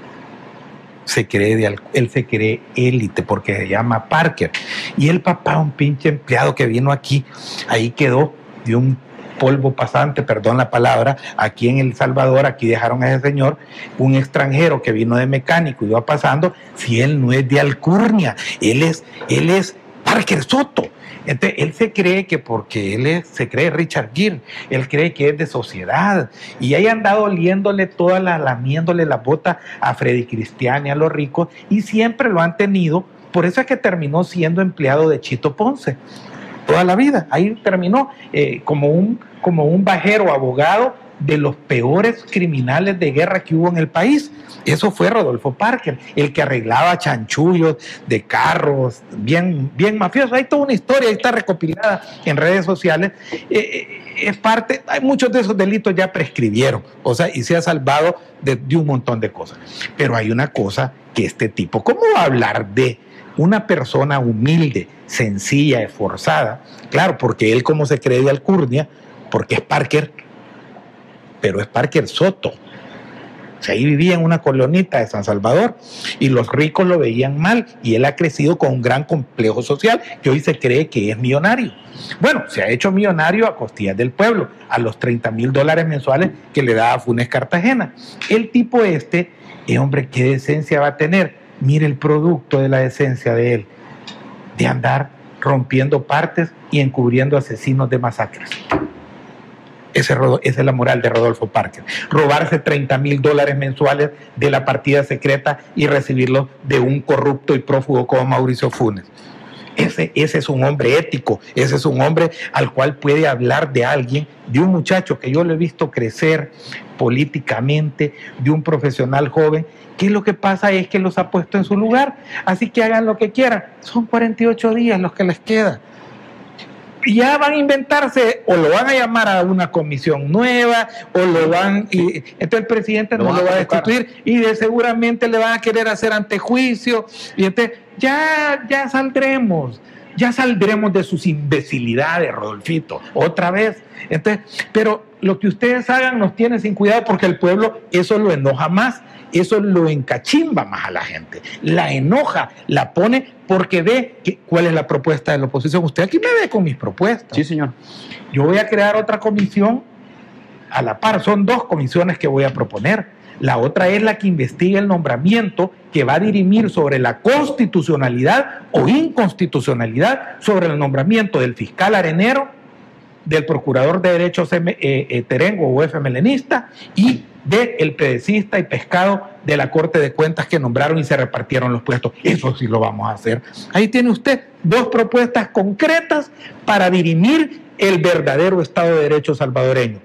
Se cree de, él se cree élite porque se llama Parker. Y el papá, un pinche empleado que vino aquí, ahí quedó de un polvo pasante, perdón la palabra, aquí en El Salvador, aquí dejaron a ese señor, un extranjero que vino de mecánico iba pasando, si él no es de Alcurnia, él es, él es Parker Soto. Él se cree que porque él se cree Richard Gere, él cree que es de sociedad. Y ahí han andado oliéndole toda la, lamiéndole la bota a Freddy Cristiani, a los ricos, y siempre lo han tenido. Por eso es que terminó siendo empleado de Chito Ponce toda la vida. Ahí terminó eh, como, un, como un bajero abogado de los peores criminales de guerra que hubo en el país. Eso fue Rodolfo Parker, el que arreglaba chanchullos de carros, bien, bien mafioso. Hay toda una historia, ahí está recopilada en redes sociales. Eh, eh, es parte, hay muchos de esos delitos ya prescribieron, o sea, y se ha salvado de, de un montón de cosas. Pero hay una cosa que este tipo, ¿cómo va a hablar de una persona humilde, sencilla, esforzada? Claro, porque él como se cree de Alcurnia, porque es Parker, pero es Parker Soto. Ahí vivía en una colonita de San Salvador y los ricos lo veían mal y él ha crecido con un gran complejo social que hoy se cree que es millonario. Bueno, se ha hecho millonario a costillas del pueblo, a los 30 mil dólares mensuales que le da a Funes Cartagena. El tipo este, eh, hombre, ¿qué decencia va a tener? Mire el producto de la decencia de él, de andar rompiendo partes y encubriendo asesinos de masacres. Ese, esa es la moral de Rodolfo Parker. Robarse 30 mil dólares mensuales de la partida secreta y recibirlo de un corrupto y prófugo como Mauricio Funes. Ese, ese, es un hombre ético, ese es un hombre al cual puede hablar de alguien, de un muchacho que yo lo he visto crecer políticamente, de un profesional joven, que lo que pasa es que los ha puesto en su lugar. Así que hagan lo que quieran. Son 48 días los que les quedan ya van a inventarse o lo van a llamar a una comisión nueva o lo van y entonces el presidente no lo va a destituir y de seguramente le van a querer hacer antejuicio y entonces ya ya saldremos ya saldremos de sus imbecilidades, Rodolfito, otra vez. Entonces, pero lo que ustedes hagan nos tiene sin cuidado porque el pueblo eso lo enoja más eso lo encachimba más a la gente, la enoja, la pone porque ve cuál es la propuesta de la oposición. Usted aquí me ve con mis propuestas. Sí, señor. Yo voy a crear otra comisión a la par, son dos comisiones que voy a proponer. La otra es la que investiga el nombramiento que va a dirimir sobre la constitucionalidad o inconstitucionalidad sobre el nombramiento del fiscal arenero, del procurador de derechos eh, eh, terengo o FMLenista y del el pedecista y pescado de la Corte de Cuentas que nombraron y se repartieron los puestos. Eso sí lo vamos a hacer. Ahí tiene usted dos propuestas concretas para dirimir el verdadero Estado de Derecho salvadoreño.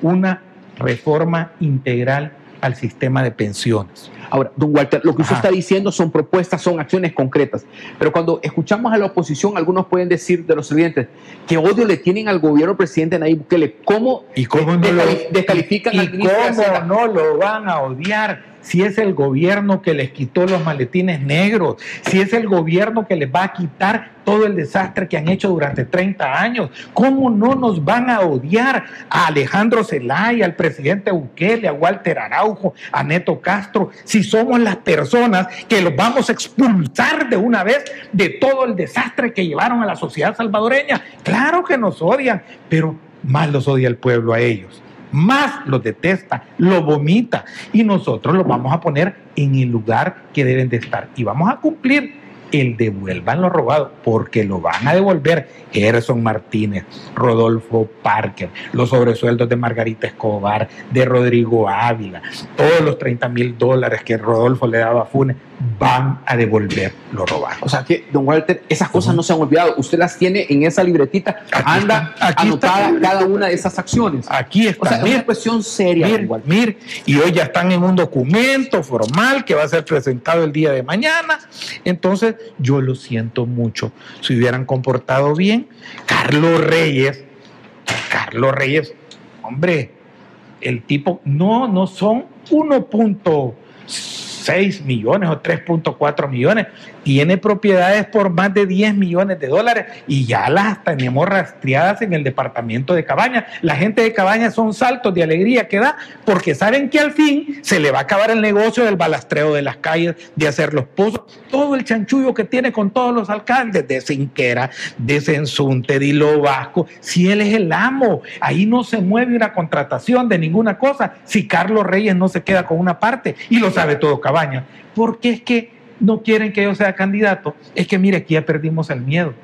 Una reforma integral al sistema de pensiones. Ahora, don Walter, lo que usted está diciendo son propuestas, son acciones concretas. Pero cuando escuchamos a la oposición, algunos pueden decir de los siguientes que odio le tienen al gobierno presidente Nayib Bukele. ¿Cómo, ¿Y cómo no descalifican y, y cómo no lo van a odiar? Si es el gobierno que les quitó los maletines negros, si es el gobierno que les va a quitar todo el desastre que han hecho durante 30 años, ¿cómo no nos van a odiar a Alejandro Zelaya, al presidente Bukele, a Walter Araujo, a Neto Castro, si somos las personas que los vamos a expulsar de una vez de todo el desastre que llevaron a la sociedad salvadoreña? Claro que nos odian, pero más los odia el pueblo a ellos más los detesta, lo vomita. Y nosotros los vamos a poner en el lugar que deben de estar. Y vamos a cumplir el devuelvan lo robado, porque lo van a devolver Gerson Martínez, Rodolfo Parker, los sobresueldos de Margarita Escobar, de Rodrigo Ávila, todos los 30 mil dólares que Rodolfo le daba a Funes, van a devolver lo robado. O sea que, don Walter, esas cosas no se han olvidado. Usted las tiene en esa libretita, anda anotada cada una de esas acciones. Aquí está. O sea, es una cuestión seria. Mir, y hoy ya están en un documento formal que va a ser presentado el día de mañana. Entonces, yo lo siento mucho. Si hubieran comportado bien, Carlos Reyes, Carlos Reyes, hombre, el tipo, no, no son 1.6 millones o 3.4 millones, tiene propiedades por más de 10 millones de dólares y ya las tenemos rastreadas en el departamento de Cabañas. La gente de Cabañas son saltos de alegría que da porque saben que al fin se le va a acabar el negocio del balastreo de las calles, de hacer los pozos, todo el chanchullo que tiene con todos los alcaldes de Cinquera, de Sensunte, de Hilo Vasco. Si él es el amo, ahí no se mueve una contratación de ninguna cosa. Si Carlos Reyes no se queda con una parte y lo sabe todo Cabañas, porque es que no quieren que yo sea candidato, es que mire, aquí ya perdimos el miedo.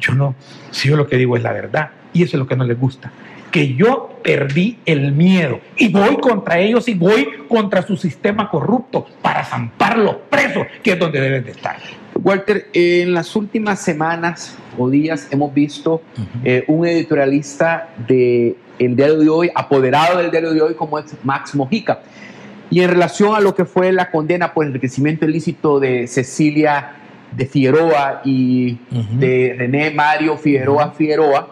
Yo no, si yo lo que digo es la verdad, y eso es lo que no les gusta, que yo perdí el miedo y voy contra ellos y voy contra su sistema corrupto para zamparlos presos, que es donde deben de estar. Walter, en las últimas semanas o días hemos visto eh, un editorialista del el diario de hoy, apoderado del diario de hoy, como es Max Mojica. Y en relación a lo que fue la condena por enriquecimiento ilícito de Cecilia de Figueroa y de René Mario Figueroa Figueroa,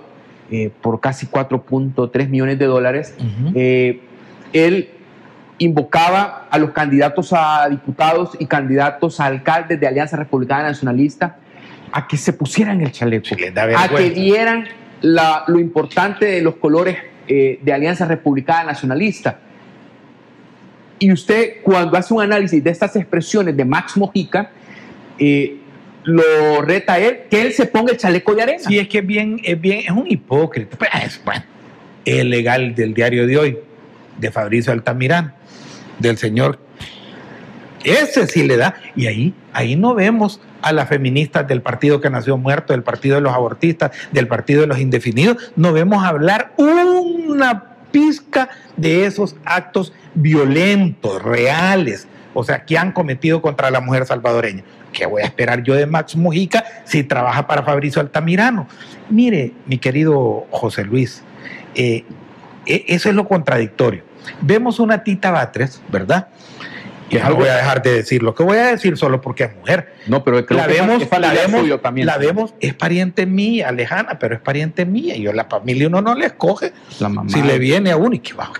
eh, por casi 4.3 millones de dólares, eh, él invocaba a los candidatos a diputados y candidatos a alcaldes de Alianza Republicana Nacionalista a que se pusieran el chaleco, a que dieran lo importante de los colores eh, de Alianza Republicana Nacionalista. Y usted, cuando hace un análisis de estas expresiones de Max Mojica, eh, lo reta él que él se ponga el chaleco de arena. Sí, es que es bien, es bien, es un hipócrita. Pues, es, bueno, es legal del diario de hoy, de Fabricio Altamirán del Señor. Ese sí le da. Y ahí, ahí no vemos a las feministas del partido que nació muerto, del partido de los abortistas, del partido de los indefinidos. No vemos hablar una pizca de esos actos violentos, reales, o sea, que han cometido contra la mujer salvadoreña. ¿Qué voy a esperar yo de Max Mujica si trabaja para Fabricio Altamirano? Mire, mi querido José Luis, eh, e, eso es lo contradictorio. Vemos una Tita Batres, ¿verdad? Y no voy a dejar de decir lo que voy a decir solo porque es mujer. No, pero la vemos, es la vemos, también. La vemos, es pariente mía, lejana, pero es pariente mía. Y yo la familia uno no le escoge. La mamá. Si le viene a uno, ¿y qué va,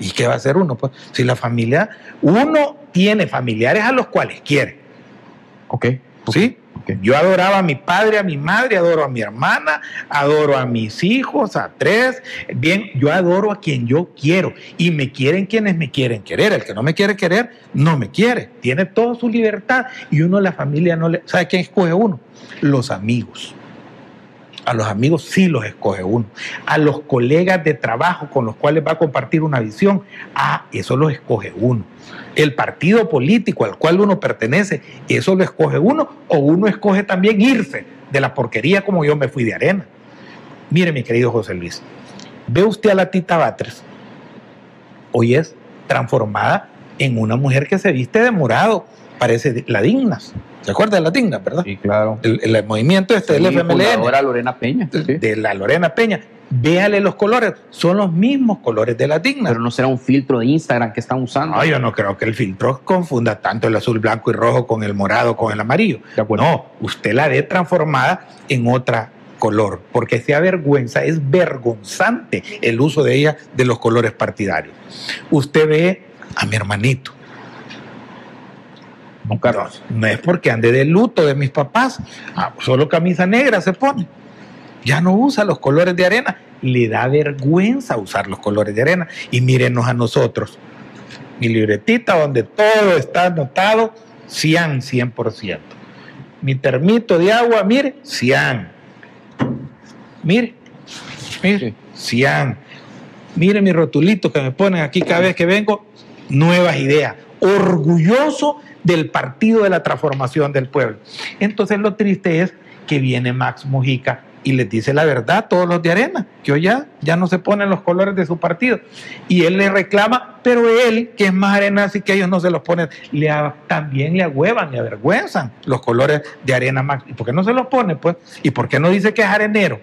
y qué va a hacer uno? Pues si la familia, uno tiene familiares a los cuales quiere. Ok. ¿Sí? Yo adoraba a mi padre, a mi madre, adoro a mi hermana, adoro a mis hijos, a tres. Bien, yo adoro a quien yo quiero y me quieren quienes me quieren querer. El que no me quiere querer, no me quiere. Tiene toda su libertad y uno, la familia, no le. ¿Sabe quién escoge uno? Los amigos. A los amigos sí los escoge uno. A los colegas de trabajo con los cuales va a compartir una visión, ah, eso los escoge uno. El partido político al cual uno pertenece, eso lo escoge uno o uno escoge también irse de la porquería como yo me fui de arena. Mire, mi querido José Luis, ve usted a la Tita Batres. Hoy es transformada en una mujer que se viste de morado, parece la Dignas. ¿Se acuerda de la Dignas, verdad? Sí, claro. El, movimiento este del FMLN. Ahora Lorena Peña. De la Lorena Peña. Véale los colores, son los mismos colores de la Dignas. Pero no será un filtro de Instagram que están usando. No, yo no creo que el filtro confunda tanto el azul, blanco y rojo con el morado, con el amarillo. No, usted la ve transformada en otra color, porque se avergüenza, es vergonzante el uso de ella de los colores partidarios. Usted ve a mi hermanito, no, es porque ande de luto de mis papás, ah, solo camisa negra se pone. Ya no usa los colores de arena. Le da vergüenza usar los colores de arena. Y mírenos a nosotros. Mi libretita donde todo está anotado, 100, 100%. Mi termito de agua, mire, 100. Mire, mire, 100. Mire mi rotulito que me ponen aquí cada vez que vengo, nuevas ideas. Orgulloso del Partido de la Transformación del Pueblo. Entonces lo triste es que viene Max Mujica y les dice la verdad todos los de Arena, que hoy ya, ya no se ponen los colores de su partido. Y él le reclama, pero él, que es más arena, así que ellos no se los ponen, le, también le agüevan, le avergüenzan los colores de Arena Max. ¿Y por qué no se los pone? Pues? ¿Y por qué no dice que es arenero?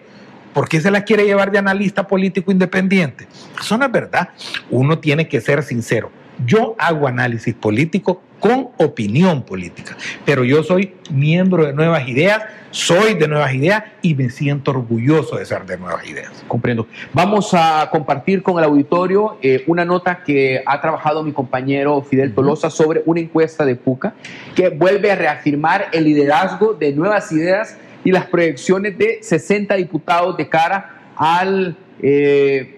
¿Por qué se la quiere llevar de analista político independiente? Eso no es verdad. Uno tiene que ser sincero. Yo hago análisis político con opinión política, pero yo soy miembro de Nuevas Ideas, soy de Nuevas Ideas y me siento orgulloso de ser de Nuevas Ideas. Comprendo. Vamos a compartir con el auditorio eh, una nota que ha trabajado mi compañero Fidel Tolosa sobre una encuesta de PUCA que vuelve a reafirmar el liderazgo de Nuevas Ideas y las proyecciones de 60 diputados de cara al... Eh,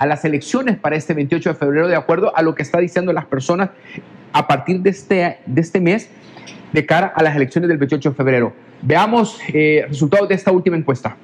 a las elecciones para este 28 de febrero, de acuerdo a lo que está diciendo las personas a partir de este, de este mes de cara a las elecciones del 28 de febrero. Veamos eh, resultados de esta última encuesta.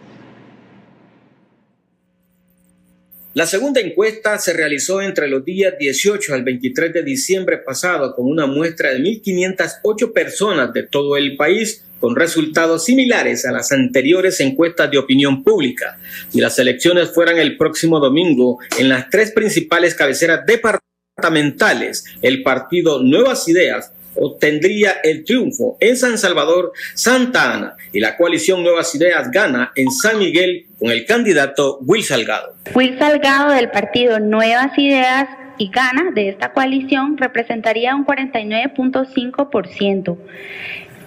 La segunda encuesta se realizó entre los días 18 al 23 de diciembre pasado con una muestra de 1.508 personas de todo el país con resultados similares a las anteriores encuestas de opinión pública. Si las elecciones fueran el próximo domingo en las tres principales cabeceras departamentales, el partido Nuevas Ideas obtendría el triunfo en San Salvador, Santa Ana y la coalición Nuevas Ideas gana en San Miguel con el candidato Will Salgado. Will Salgado del partido Nuevas Ideas y gana de esta coalición representaría un 49.5%.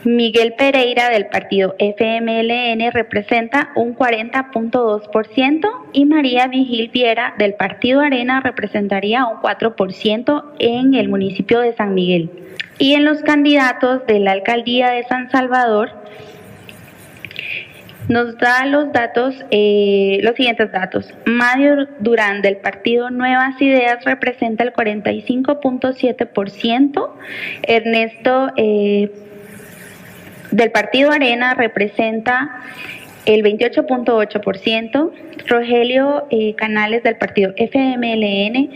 Miguel Pereira del partido FMLN representa un 40.2% y María Vigil Viera del partido Arena representaría un 4% en el municipio de San Miguel. Y en los candidatos de la alcaldía de San Salvador, nos da los datos, eh, los siguientes datos. Mario Durán del partido Nuevas Ideas representa el 45.7%, Ernesto eh, del partido Arena representa el 28.8%, Rogelio eh, Canales del partido FMLN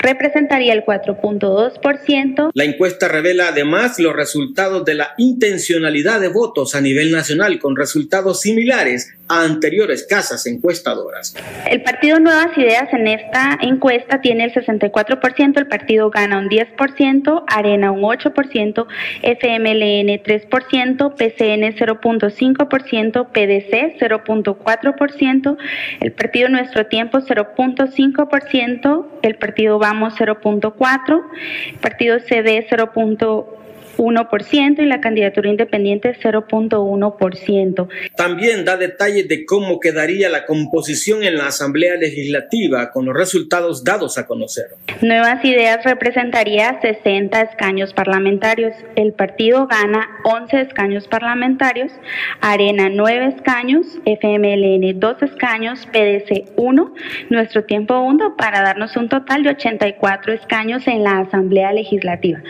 representaría el 4.2%. La encuesta revela además los resultados de la intencionalidad de votos a nivel nacional con resultados similares a anteriores casas encuestadoras. El partido Nuevas Ideas en esta encuesta tiene el 64%, el partido gana un 10%, Arena un 8%, FMLN 3%, PCN 0.5%, PDC 0.4%, el partido Nuestro Tiempo 0.5%, el partido Vamos 0.4%, el partido CD 0.1%, 1% y la candidatura independiente 0.1%. También da detalles de cómo quedaría la composición en la Asamblea Legislativa con los resultados dados a conocer. Nuevas Ideas representaría 60 escaños parlamentarios. El partido gana 11 escaños parlamentarios, Arena 9 escaños, FMLN 2 escaños, PDC 1, Nuestro Tiempo 1 para darnos un total de 84 escaños en la Asamblea Legislativa.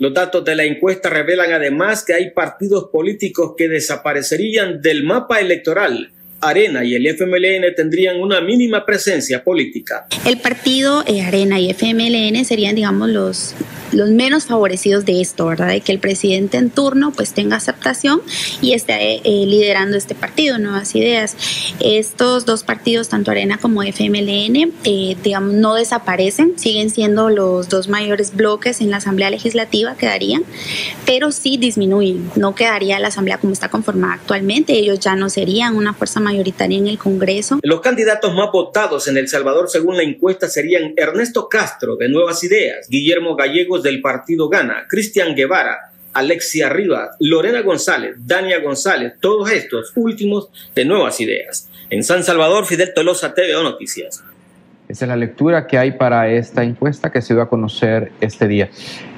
Los datos de la encuesta revelan además que hay partidos políticos que desaparecerían del mapa electoral. Arena y el FMLN tendrían una mínima presencia política. El partido eh, Arena y FMLN serían, digamos, los menos favorecidos de esto, ¿verdad? De que el presidente en turno pues tenga aceptación y esté eh, liderando este partido, Nuevas Ideas. Estos dos partidos, tanto Arena como FMLN, eh, digamos, no desaparecen, siguen siendo los dos mayores bloques en la Asamblea Legislativa, quedarían, pero sí disminuyen, no quedaría la Asamblea como está conformada actualmente, ellos ya no serían una fuerza mayoritaria en el Congreso. Los candidatos más votados en El Salvador, según la encuesta, serían Ernesto Castro, de Nuevas Ideas, Guillermo Gallegos, del partido Gana, Cristian Guevara, Alexia Rivas, Lorena González, Dania González, todos estos últimos de Nuevas Ideas. En San Salvador, Fidel Tolosa, TVO Noticias. Esa es la lectura que hay para esta encuesta que se dio a conocer este día.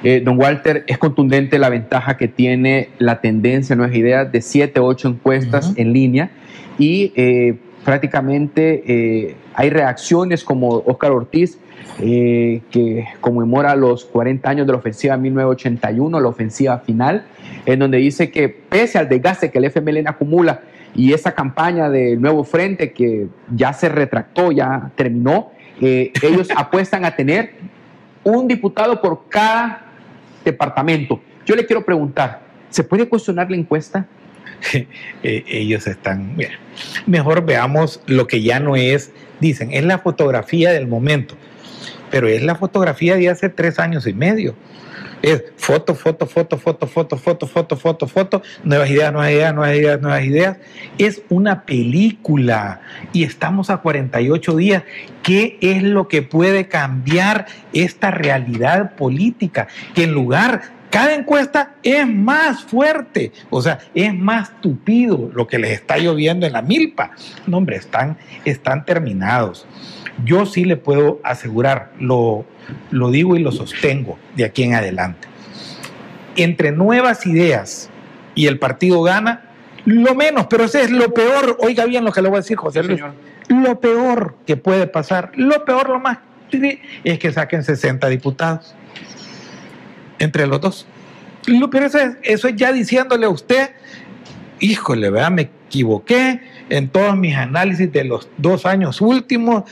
Eh, don Walter, es contundente la ventaja que tiene la tendencia Nuevas Ideas de 7, 8 encuestas en línea y eh, prácticamente eh, hay reacciones como Óscar Ortiz eh, que conmemora los 40 años de la ofensiva 1981, la ofensiva final, en donde dice que pese al desgaste que el FMLN acumula y esa campaña del nuevo frente que ya se retractó, ya terminó, eh, ellos apuestan a tener un diputado por cada departamento. Yo le quiero preguntar, ¿se puede cuestionar la encuesta? Eh, ellos están, mejor veamos lo que ya no es, dicen, es la fotografía del momento pero es la fotografía de hace tres años y medio. Es foto, foto, foto, foto, foto, foto, foto, foto, foto, nuevas ideas, nuevas ideas, nuevas ideas, nuevas ideas. Es una película y estamos a 48 días. ¿Qué es lo que puede cambiar esta realidad política? Que en lugar cada encuesta es más fuerte, o sea, es más tupido lo que les está lloviendo en la milpa. No, hombre, están, están terminados. Yo sí le puedo asegurar, lo, lo digo y lo sostengo de aquí en adelante. Entre nuevas ideas y el partido gana, lo menos, pero ese es lo peor, oiga bien lo que le voy a decir, José Luis, lo peor que puede pasar, lo peor, lo más es que saquen 60 diputados entre los dos. Pero eso es, eso es ya diciéndole a usted, híjole, ¿verdad? me equivoqué en todos mis análisis de los dos años últimos,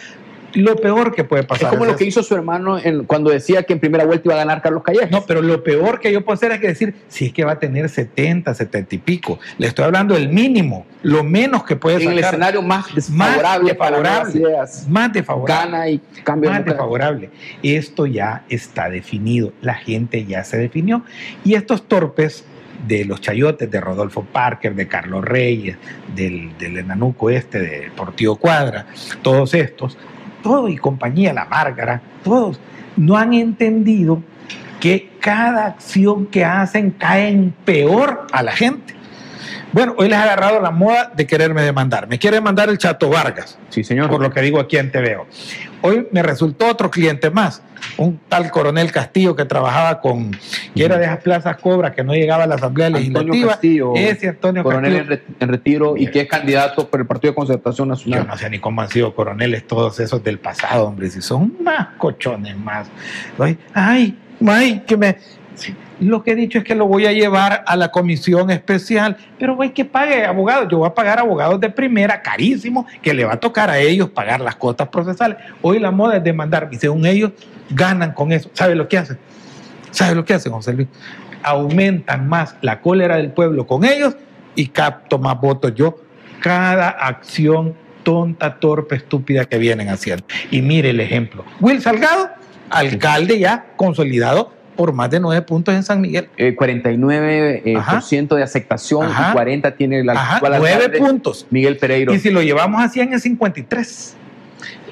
lo peor que puede Es pasar. como es lo que hizo su hermano en- cuando decía que en primera vuelta iba a ganar Carlos Callejas. No, pero lo peor que yo puedo hacer es que decir, si es que va a tener 70, 70 y pico. Le estoy hablando del mínimo, lo menos que puede en el sacar. escenario más más desfavorable para nuevas desfavorable, más desfavorable. Gana y cambia más desfavorable. Esto ya está definido, la gente ya se definió. Y estos torpes de los chayotes, de Rodolfo Parker, de Carlos Reyes, del, del enanuco este de Portillo Cuadra, todos estos, todo y compañía, la Márgara, todos no han entendido que cada acción que hacen cae en peor a la gente. Bueno, hoy les ha agarrado la moda de quererme demandar. Me quiere demandar el Chato Vargas Sí, señor. por lo que digo aquí en TVO. Hoy me resultó otro cliente más, un tal coronel Castillo que trabajaba con, que era de esas plazas Cobra, que no llegaba a la Asamblea Antonio Legislativa. Castillo, Ese Antonio coronel Castillo. re- en retiro y que es candidato por el Partido de Concertación Yo Nacional. no sé ni cómo han sido coroneles todos esos del pasado, hombre, si son más cochones más. Ay, ay, que me... Lo que he dicho es que lo voy a llevar a la comisión especial, pero güey, que pague abogados. Yo voy a pagar abogados de primera, carísimo, que le va a tocar a ellos pagar las cuotas procesales. Hoy la moda es demandar, y según ellos ganan con eso. ¿Sabe lo que hacen? ¿Sabe lo que hacen, José Luis? Aumentan más la cólera del pueblo con ellos y capto más votos yo. Cada acción tonta, torpe, estúpida que vienen haciendo. Y mire el ejemplo. Will Salgado, alcalde ya consolidado por más de nueve puntos en San Miguel. Eh, 49% eh, por ciento de aceptación Ajá. y 40 tiene el Ajá, actual nueve alcalde, puntos. Miguel Pereiro. Y si lo llevamos a 100 es 53.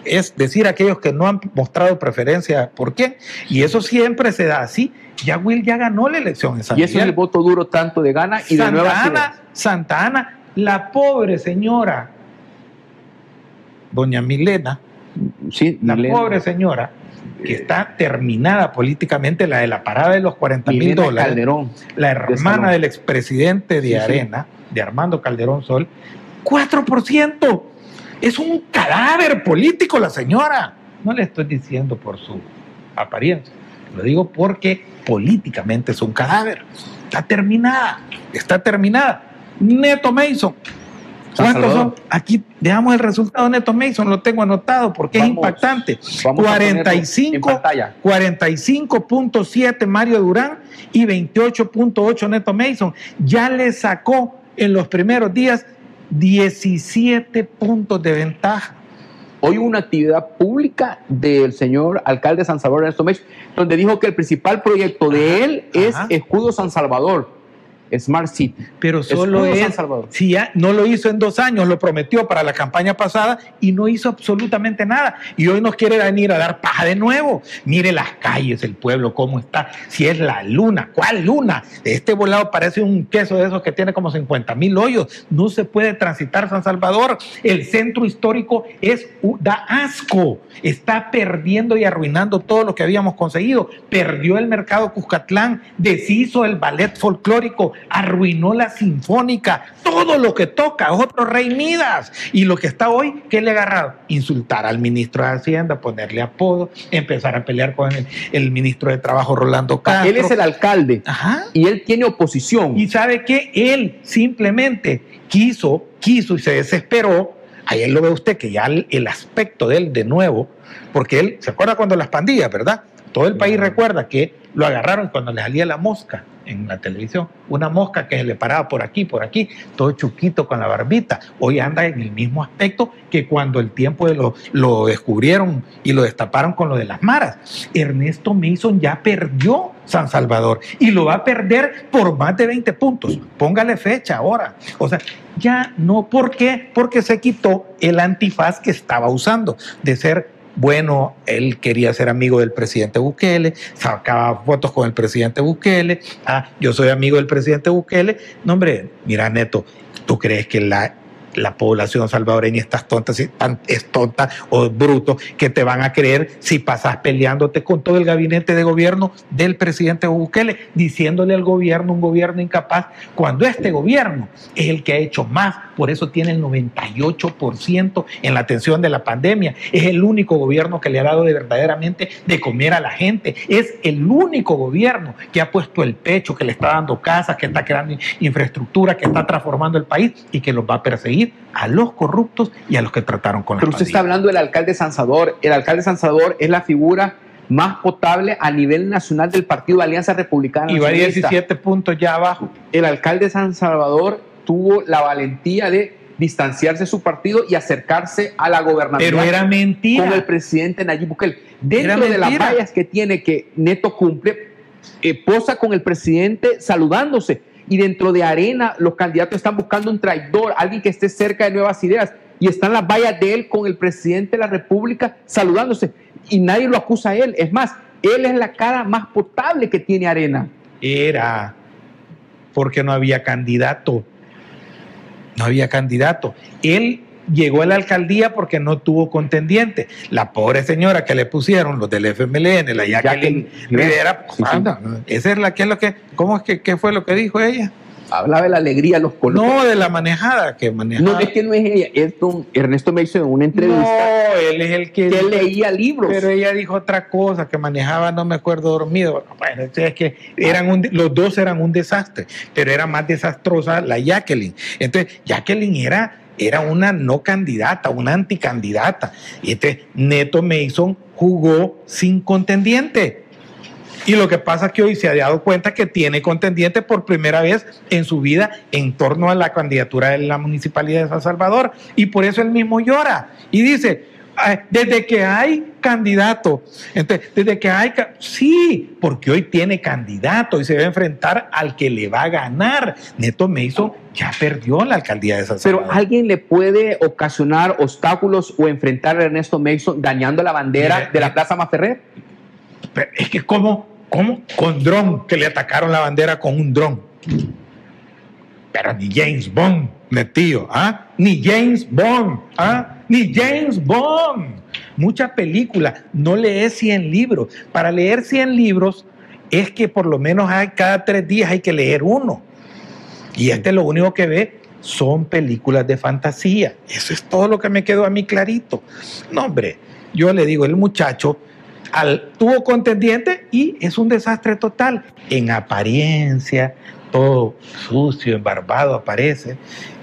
Es decir, aquellos que no han mostrado preferencia por quién. Y eso siempre se da así. Ya Will ya ganó la elección en San Y eso es Miguel. el voto duro tanto de Gana y de Santa Nueva Ana, Santa Ana, la pobre señora, doña Milena, Sí, la Milena- pobre señora, que está terminada políticamente, la de la parada de los 40 mil dólares, Calderón. la hermana del expresidente de Sí, sí. Arena, de Armando Calderón Sol, 4%. Es un cadáver político la señora. No le estoy diciendo por su apariencia, lo digo porque políticamente es un cadáver. Está terminada, está terminada. Neto Mason. ¿Cuántos son? Aquí veamos el resultado de Neto Mason, lo tengo anotado porque Vamos. es impactante. Vamos a ponerlo 45, en pantalla. 45.7 Mario Durán y 28.8 Neto Mason. Ya le sacó en los primeros días 17 puntos de ventaja. Hoy hubo una actividad pública del señor alcalde de San Salvador, Ernesto Mech, donde dijo que el principal proyecto de Ajá, él es. Escudo San Salvador, Smart City. Pero solo San es, Salvador. si ya no lo hizo en dos años, lo prometió para la campaña pasada y no hizo absolutamente nada. Y hoy nos quiere venir a dar paja de nuevo. Mire las calles, el pueblo, cómo está. Si es la luna, ¿cuál luna? Este volado parece un queso de esos que tiene como 50 mil hoyos. No se puede transitar San Salvador. El centro histórico es, da asco. Está perdiendo y arruinando todo lo que habíamos conseguido. Perdió el mercado Cuscatlán, deshizo el ballet folclórico, arruinó la sinfónica, todo lo que toca, otro rey Midas. Y lo que está hoy, ¿qué le ha agarrado? Insultar al ministro de Hacienda, ponerle apodo, empezar a pelear con el, el ministro de Trabajo Rolando Castro. Él es el alcalde Ajá. y él tiene oposición. Y sabe que él simplemente quiso, quiso y se desesperó. Ahí lo ve usted que ya el, el aspecto de él de nuevo, porque él se acuerda cuando las pandillas, ¿verdad? Todo el país recuerda que lo agarraron cuando le salía la mosca en la televisión, una mosca que se le paraba por aquí, por aquí, todo chuquito con la barbita. Hoy anda en el mismo aspecto que cuando el tiempo de lo, lo descubrieron y lo destaparon con lo de las maras. Ernesto Mason ya perdió San Salvador y lo va a perder por más de 20 puntos. Póngale fecha ahora. O sea, ya no, ¿por qué? Porque se quitó el antifaz que estaba usando de ser bueno, él quería ser amigo del presidente Bukele, sacaba fotos con el presidente Bukele, ah, yo soy amigo del presidente Bukele. No, hombre, mira, Neto, ¿tú crees que la, la población salvadoreña está tonta, si tan- es tonta o bruto que te van a creer si pasas peleándote con todo el gabinete de gobierno del presidente Bukele, diciéndole al gobierno, un gobierno incapaz, cuando este gobierno es el que ha hecho más, por eso tiene el 98% en la atención de la pandemia, es el único gobierno que le ha dado de verdaderamente de comer a la gente, es el único gobierno que ha puesto el pecho, que le está dando casas, que está creando infraestructura, que está transformando el país y que los va a perseguir a los corruptos y a los que trataron con la Pero usted está hablando del alcalde de San Salvador. El alcalde de San Salvador es la figura más potable a nivel nacional del Partido Alianza Republicana. Y va Nacionalista. 17 puntos ya abajo. El alcalde de San Salvador tuvo la valentía de distanciarse de su partido y acercarse a la gobernabilidad Pero era mentira. con el presidente Nayib Bukele. Dentro de las vallas que tiene que Neto cumple, eh, posa con el presidente saludándose. Y dentro de Arena, los candidatos están buscando un traidor, alguien que esté cerca de nuevas ideas. Y están las vallas de él con el presidente de la República saludándose. Y nadie lo acusa a él. Es más, él es la cara más potable que tiene Arena. Era porque no había candidato. No había candidato. Él llegó a la alcaldía porque no tuvo contendiente. La pobre señora que le pusieron los del FMLN, la Jacqueline Rivera, Sí, sí. anda, esa es la que es lo que, ¿cómo es que qué fue lo que dijo ella? Hablaba de la alegría, los colores. No de la manejada que manejaba. No, es que no es ella, es don Ernesto me hizo en una entrevista No, él es el que, que leía libros. Pero ella dijo otra cosa, que manejaba, no me acuerdo, dormido. Bueno, es que eran un- los dos eran un desastre, pero era más desastrosa la Jacqueline. Entonces, Jacqueline era, era una no candidata, una anticandidata. Y entonces, Neto Mason jugó sin contendiente. Y lo que pasa es que hoy se ha dado cuenta que tiene contendiente por primera vez en su vida en torno a la candidatura de la municipalidad de San Salvador. Y por eso él mismo llora y dice, "Ay, desde que hay candidato, entonces, desde que hay, sí, porque hoy tiene candidato y se va a enfrentar al que le va a ganar. Neto Mason ya perdió la alcaldía de San Pero Salvador. alguien le puede ocasionar obstáculos o enfrentar a Ernesto Mason dañando la bandera de la mire. Plaza Maferrer. Pero es que como, como con dron, que le atacaron la bandera con un dron. Pero ni James Bond, tío, ¿ah? Ni James Bond, ¿ah? Ni James Bond. Mucha película, no lees 100 libros. Para leer 100 libros es que por lo menos hay, cada tres días hay que leer uno. Y este lo único que ve son películas de fantasía. Eso es todo lo que me quedó a mí clarito. No, hombre, yo le digo, el muchacho al, tuvo contendiente y es un desastre total. En apariencia, todo sucio, embarbado aparece.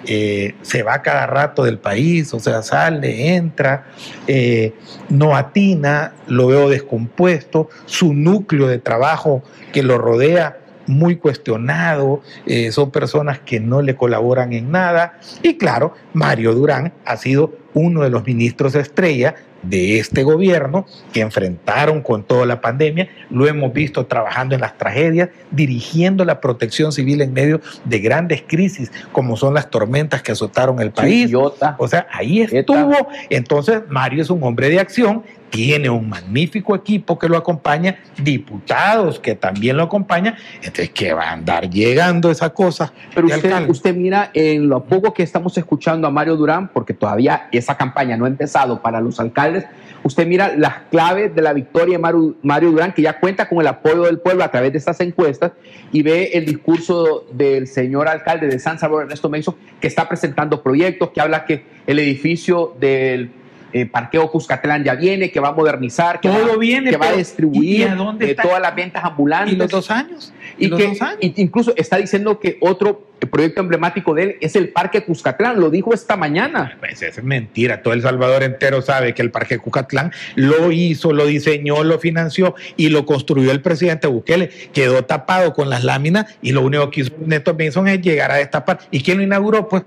Eh, se va cada rato del país, o sea, sale, entra, eh, no atina, lo veo descompuesto, su núcleo de trabajo que lo rodea muy cuestionado, eh, son personas que no le colaboran en nada. Y claro, Mario Durán ha sido uno de los ministros estrella de este gobierno que enfrentaron con toda la pandemia. Lo hemos visto trabajando en las tragedias, dirigiendo la protección civil en medio de grandes crisis como son las tormentas que azotaron el país. O sea, ahí estuvo. Entonces, Mario es un hombre de acción, tiene un magnífico equipo que lo acompaña, diputados que también lo acompañan. Entonces, que va a andar llegando esa cosa. Pero usted, usted mira en lo poco que estamos escuchando a Mario Durán, porque todavía esa campaña no ha empezado para los alcaldes, usted mira las claves de la victoria de Mario, Mario Durán, que ya cuenta con el apoyo del pueblo a través de estas encuestas, y ve el discurso del señor alcalde de San Salvador, Ernesto Mason, que está presentando proyectos, que habla que el edificio del eh, parqueo Cuscatlán ya viene, que va a modernizar, que, Todo va, viene, que va a distribuir ¿y a dónde eh, todas las ventas ambulantes. ¿Y los dos años? Y que incluso está diciendo que otro proyecto emblemático de él es el Parque Cuscatlán, lo dijo esta mañana. Pues es mentira, todo El Salvador entero sabe que el Parque Cucatlán lo hizo, lo diseñó, lo financió y lo construyó el presidente Bukele. Quedó tapado con las láminas y lo único que hizo Neto Benson es llegar a destapar. ¿Y quién lo inauguró? Pues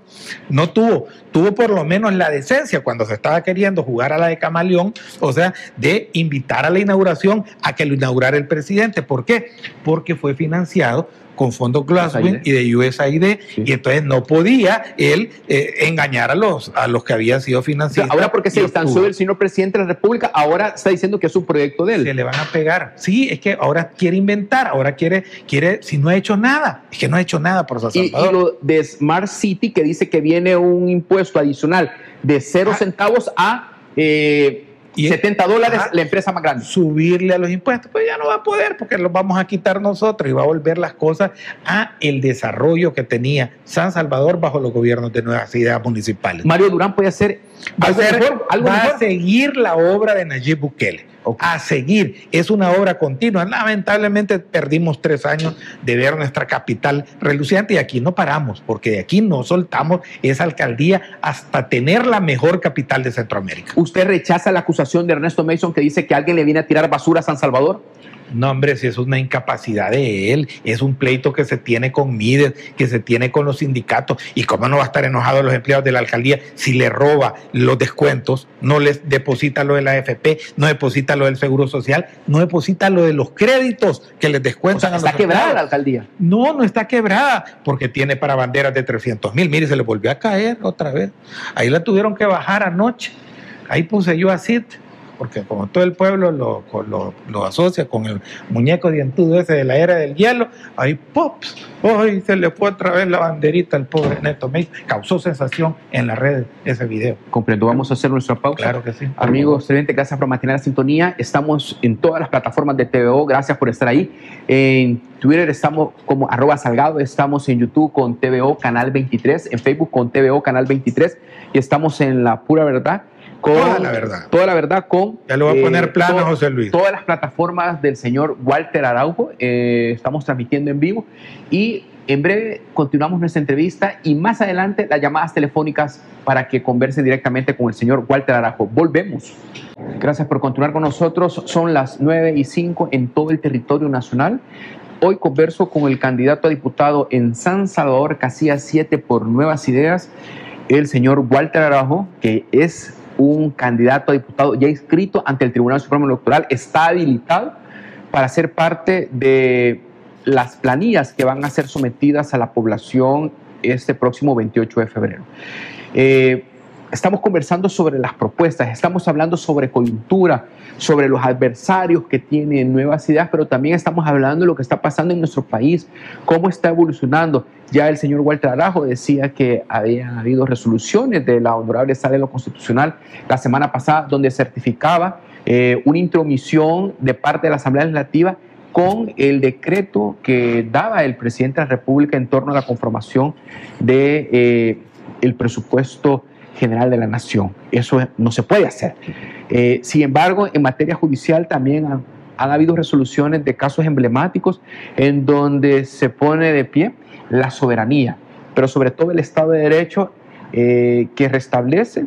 no tuvo, tuvo por lo menos la decencia cuando se estaba queriendo jugar a la de Camaleón, o sea, de invitar a la inauguración a que lo inaugurara el presidente. ¿Por qué? Porque fue financiado con fondos Glasswing y de USAID Sí. y entonces no podía él eh, engañar a los a los que habían sido O sea, financiados. ahora porque se distanció del señor presidente de la República, ahora está diciendo que es un proyecto de él. se le van a pegar. Sí, es que ahora quiere inventar, ahora quiere, quiere, si no ha hecho nada, es que no ha hecho nada por San Y, y Salvador. lo de Smart City, que dice que viene un impuesto adicional de cero Ah. centavos a eh, Y- 70 dólares, la empresa más grande. subirle a los impuestos, pues ya no va a poder porque los vamos a quitar nosotros y va a volver las cosas a el desarrollo que tenía San Salvador bajo los gobiernos de nuevas ideas municipales. Mario Durán puede hacer Va, a, ¿Algo ser- mejor? ¿Algo va a seguir la obra de Nayib Bukele. A seguir. Es una obra continua. Lamentablemente perdimos tres años de ver nuestra capital reluciente y aquí no paramos, porque de aquí no soltamos esa alcaldía hasta tener la mejor capital de Centroamérica. ¿Usted rechaza la acusación de Ernesto Mason que dice que alguien le viene a tirar basura a San Salvador? No, hombre, si es una incapacidad de él, es un pleito que se tiene con Mides, que se tiene con los sindicatos. ¿Y cómo no va a estar enojado los empleados de la alcaldía si le roba los descuentos, no les deposita lo de la AFP, no deposita lo del Seguro Social, no deposita lo de los créditos que les O descuentan sea, a los está quebrada la alcaldía. No, no está quebrada, porque tiene para banderas de 300 mil. Mire, se le volvió a caer otra vez. Ahí la tuvieron que bajar anoche. Ahí puse yo a Cid, porque como todo el pueblo lo, lo, lo asocia con el muñeco dientudo ese de la era del hielo, ahí pops, ¡ay! se le fue otra vez la banderita al pobre Neto Meis. Causó sensación en las redes ese video. Comprendo, vamos a hacer nuestra pausa. Claro que sí. Amigos televidentes, gracias por mantener la sintonía. Estamos en todas las plataformas de TVO, gracias por estar ahí. En Twitter estamos como arroba salgado, estamos en YouTube con TVO Canal 23, en Facebook con TVO Canal 23 y estamos en La Pura Verdad. Con, Toda la verdad. Toda la verdad con... Ya le voy a eh, poner plano, José Luis. Todas las plataformas del señor Walter Araujo. eh, estamos transmitiendo en vivo y en breve continuamos nuestra entrevista y más adelante las llamadas telefónicas para que converse directamente con el señor Walter Araujo. Volvemos. Gracias por continuar con nosotros. Son las 9 y 5 en todo el territorio nacional. Hoy converso con el candidato a diputado en San Salvador, Casilla 7 por Nuevas Ideas, el señor Walter Araujo, que es un candidato a diputado ya inscrito ante el Tribunal Supremo Electoral, está habilitado para ser parte de las planillas que van a ser sometidas a la población este próximo 28 de febrero. Eh, estamos conversando sobre las propuestas, estamos hablando sobre coyuntura, sobre los adversarios que tienen nuevas ideas, pero también estamos hablando de lo que está pasando en nuestro país, cómo está evolucionando. Ya el señor Walter Arajo decía que había habido resoluciones de la Honorable Sala de lo Constitucional la semana pasada donde certificaba eh, una intromisión de parte de la Asamblea Legislativa con el decreto que daba el presidente de la República en torno a la conformación de eh, presupuesto general de la nación. Eso no se puede hacer. Eh, sin embargo, en materia judicial también han, habido resoluciones de casos emblemáticos en donde se pone de pie la soberanía, pero sobre todo el Estado de Derecho eh, que restablece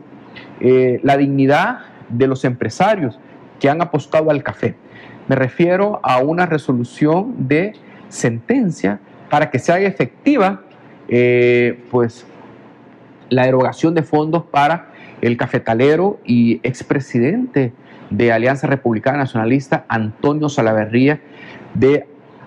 eh, la dignidad de los empresarios que han apostado al café. Me refiero a una resolución de sentencia para que se haga efectiva pues, la erogación de fondos para el cafetalero y expresidente de Alianza Republicana Nacionalista, Antonio Salaverría de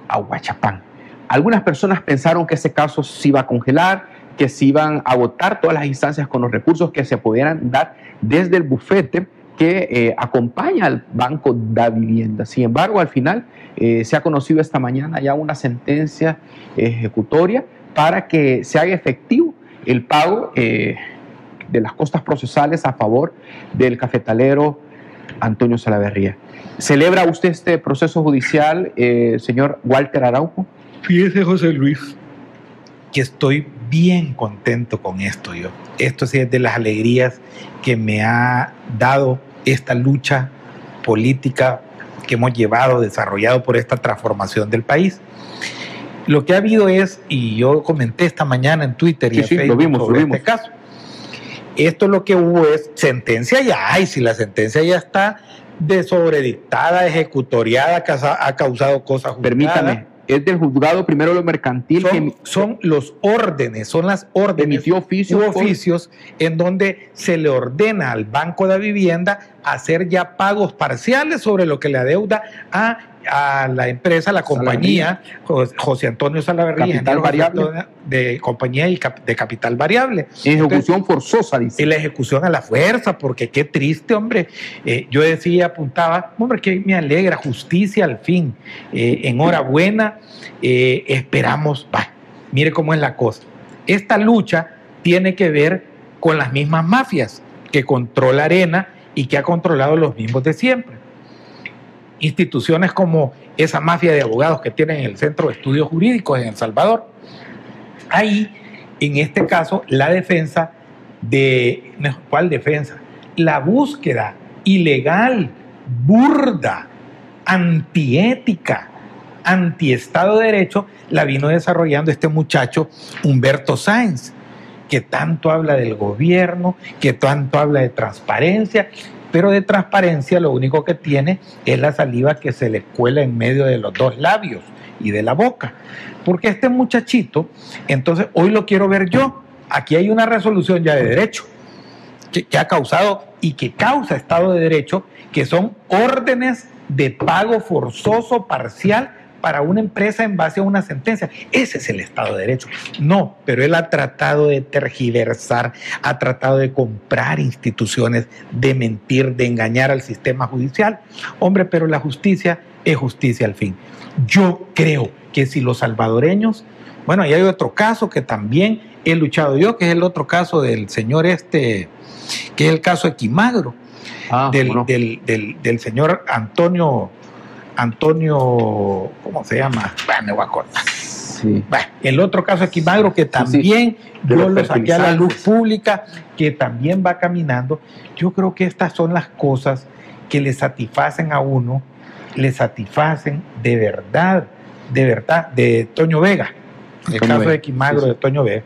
Aguachapán. Algunas personas pensaron que ese caso se iba a congelar, que se iban a agotar todas las instancias con los recursos que se pudieran dar desde el bufete que eh, acompaña al Banco de Vivienda. Sin embargo, al final eh, se ha conocido esta mañana ya una sentencia ejecutoria para que se haga efectivo el pago eh, de las costas procesales a favor del cafetalero Antonio Salaverría. ¿Celebra usted este proceso judicial, eh, señor Walter Araujo? Fíjese, José Luis, que estoy bien contento con esto yo. Esto sí es de las alegrías que me ha dado esta lucha política que hemos llevado, desarrollado por esta transformación del país. Lo que ha habido es, y yo comenté esta mañana en Twitter y Sí, en sí, lo Facebook vimos, lo sobre vimos. este caso. Esto lo que hubo es sentencia ya hay, si la sentencia ya está de sobredictada, ejecutoriada, que ha causado cosas juzgadas. Permítame, es del juzgado primero lo mercantil Son, los órdenes, son las órdenes emitió oficio u por- oficios en donde se le ordena al Banco de Vivienda hacer ya pagos parciales sobre lo que le adeuda a, a la empresa, a la compañía, Jos- José Antonio Salaverría, Capital ingeniero José variable. Antonio, de compañía y cap- de capital variable. ejecución forzosa, dice. Y la ejecución a la fuerza, porque qué triste, hombre. Eh, yo decía, apuntaba, hombre, que me alegra, justicia al fin. Eh, enhorabuena, eh, esperamos, va, mire cómo es la cosa. Esta lucha tiene que ver con las mismas mafias que controla Arena y que ha controlado los mismos de siempre. Instituciones como esa mafia de abogados que tienen el Centro de Estudios Jurídicos en El Salvador. Ahí, en este caso, la defensa de, ¿cuál defensa? La búsqueda ilegal, burda, antiética, antiestado de derecho, la vino desarrollando este muchacho Humberto Sáenz, que tanto habla del gobierno, que tanto habla de transparencia, pero de transparencia lo único que tiene es la saliva que se le cuela en medio de los dos labios y de la boca. Porque este muchachito, entonces hoy lo quiero ver yo, aquí hay una resolución ya de derecho que, ha causado y que causa Estado de Derecho, que son órdenes de pago forzoso parcial para una empresa en base a una sentencia. Ese es el Estado de Derecho. No, pero él ha tratado de tergiversar, ha tratado de comprar instituciones, de mentir, de engañar al sistema judicial. Hombre, pero la justicia es justicia al fin. Yo creo que si los salvadoreños, bueno, y hay otro caso que también he luchado yo, que es el otro caso del señor este, que es el caso Equimagro, ah, del, del señor Antonio Antonio, ¿cómo se llama? Bueno, me voy a cortar. el otro caso aquí, Magro, que también yo lo saqué a la luz pública, que también va caminando. Yo creo que estas son las cosas que le satisfacen a uno, le satisfacen de verdad, de verdad, de Toño Vega, el caso de Quimagro de Toño Vega.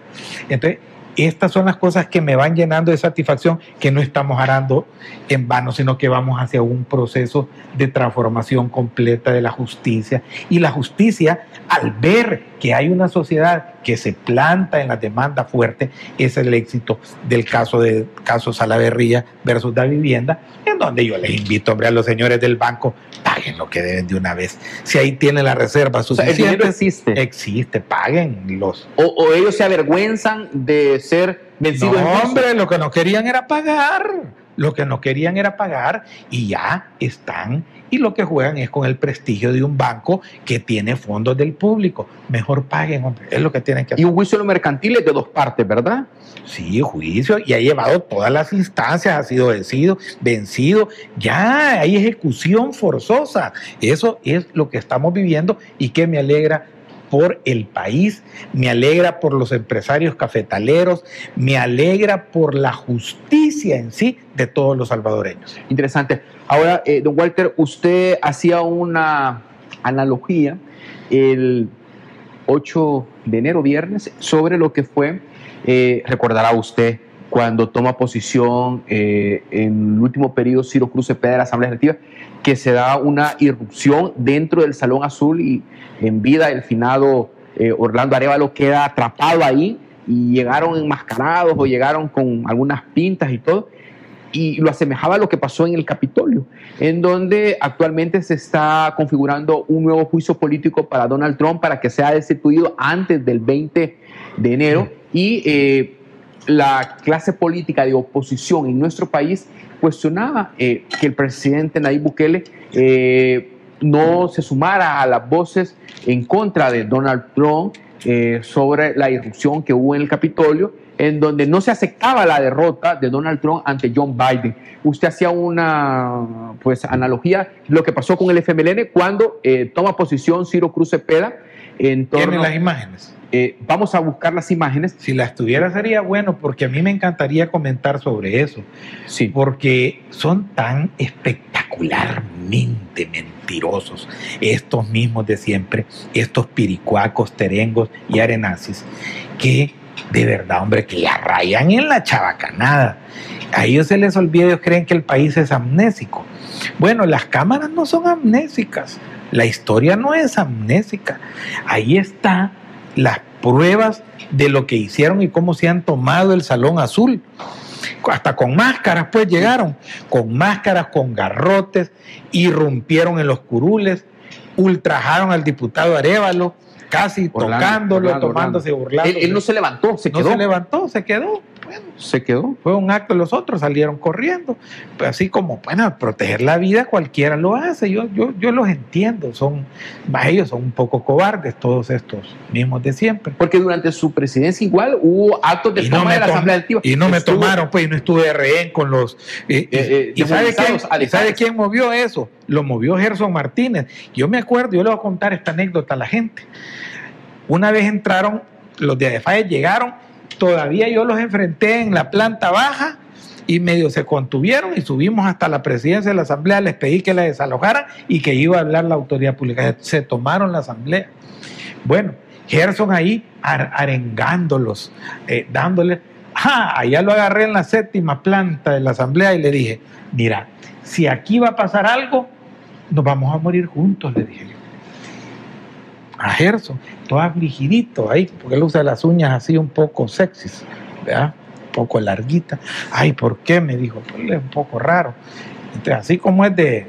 Entonces, estas son las cosas que me van llenando de satisfacción, que no estamos harando en vano, sino que vamos hacia un proceso de transformación completa de la justicia. Y la justicia, al ver que hay una sociedad que se planta en la demanda fuerte, es el éxito del caso de caso Salaverría versus la vivienda, en donde yo les invito, hombre, a los señores del banco, paguen lo que deben de una vez. Si ahí tienen la reserva suficiente. O el dinero existe. Existe, paguen los. O, ellos se avergüenzan de ser vencidos. No, hombre, lo que no querían era pagar. Lo que no querían era pagar y ya están y lo que juegan es con el prestigio de un banco que tiene fondos del público. Mejor paguen, hombre, es lo que tienen que hacer. Y un juicio mercantil es de dos partes, ¿verdad? Sí, juicio, y ha llevado todas las instancias, ha sido vencido, vencido, ya hay ejecución forzosa. Eso es lo que estamos viviendo y que me alegra por el país, me alegra por los empresarios cafetaleros, me alegra por la justicia en sí de todos los salvadoreños. Interesante. Ahora, eh, don Walter, usted hacía una analogía el 8 de enero, viernes, sobre lo que fue, eh, recordará usted, cuando toma posición eh, en el último periodo Ciro Cruz Cepeda de la Asamblea Legislativa, que se da una irrupción dentro del Salón Azul y en vida el finado eh, Orlando Arevalo queda atrapado ahí y llegaron enmascarados o llegaron con algunas pintas y todo. Y lo asemejaba a lo que pasó en el Capitolio, en donde actualmente se está configurando un nuevo juicio político para Donald Trump para que sea destituido antes del 20 de enero. Y eh, la clase política de oposición en nuestro país cuestionaba eh, que el presidente Nayib Bukele eh, no se sumara a las voces en contra de Donald Trump eh, sobre la irrupción que hubo en el Capitolio, en donde no se aceptaba la derrota de Donald Trump ante John Biden. Usted hacía una pues, analogía, lo que pasó con el FMLN cuando toma posición Ciro Cruz Cepeda en torno... las imágenes? Eh, vamos a buscar las imágenes. Si las tuviera sería bueno, porque a mí me encantaría comentar sobre eso. Sí. Porque son tan espectacularmente mentirosos estos mismos de siempre, estos piricuacos, terengos y arenazis, que de verdad, hombre, que ya rayan en la chabacanada. A ellos se les olvida, ellos creen que el país es amnésico. Bueno, las cámaras no son amnésicas, la historia no es amnésica. Ahí está las pruebas de lo que hicieron y cómo se han tomado el Salón Azul. Hasta con máscaras, pues llegaron, con máscaras, con garrotes, irrumpieron en los curules, ultrajaron al diputado Arevalo, casi tocándolo, tomándose, burlando. Él, no se levantó, se quedó. No se levantó, se quedó se quedó. Fue un acto, los otros salieron corriendo. Pues así como, bueno, proteger la vida cualquiera lo hace. Yo, yo, yo los entiendo, son, más ellos son un poco cobardes, todos estos mismos de siempre. Porque durante su presidencia igual hubo actos de toma de la Asamblea Y no me tomaron, pues, y no estuve rehén con los... Eh, eh, y, sabe, quién, sabe quién movió eso? Lo movió Gerson Martínez. Yo me acuerdo, yo le voy a contar esta anécdota a la gente. Una vez entraron, los de ADEFAE llegaron todavía yo los enfrenté en la planta baja y medio se contuvieron y subimos hasta la presidencia de la asamblea, les pedí que la desalojaran y que iba a hablar la autoridad pública. Se tomaron la asamblea. Bueno, Gerson ahí arengándolos, eh, dándoles, ah, allá lo agarré en la séptima planta de la asamblea y le dije, mira, si aquí va a pasar algo, nos vamos a morir juntos, le dije yo. A Gerson, todo afligidito ahí, porque él usa las uñas así un poco sexys, ¿verdad? poco larguita. Ay, ¿por qué? Me dijo, pues es un poco raro. Entonces, así como es de,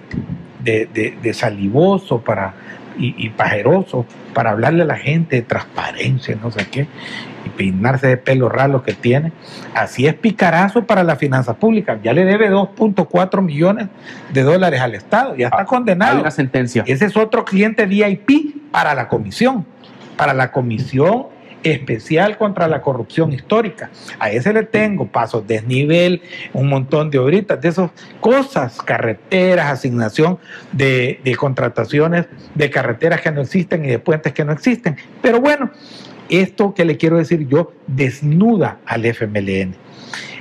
de, salivoso para, y, pajeroso para hablarle a la gente de transparencia, no sé qué, y peinarse de pelo raro que tiene, así es picarazo para la finanza pública. Ya le debe 2.4 millones de dólares al Estado, ya está ah, condenado. Hay una sentencia. Ese es otro cliente VIP para la comisión, para la comisión especial contra la corrupción histórica. A ese le tengo pasos, desnivel, un montón de obritas, de esas cosas, carreteras, asignación de, contrataciones de carreteras que no existen y de puentes que no existen. Pero bueno, esto que le quiero decir yo desnuda al FMLN.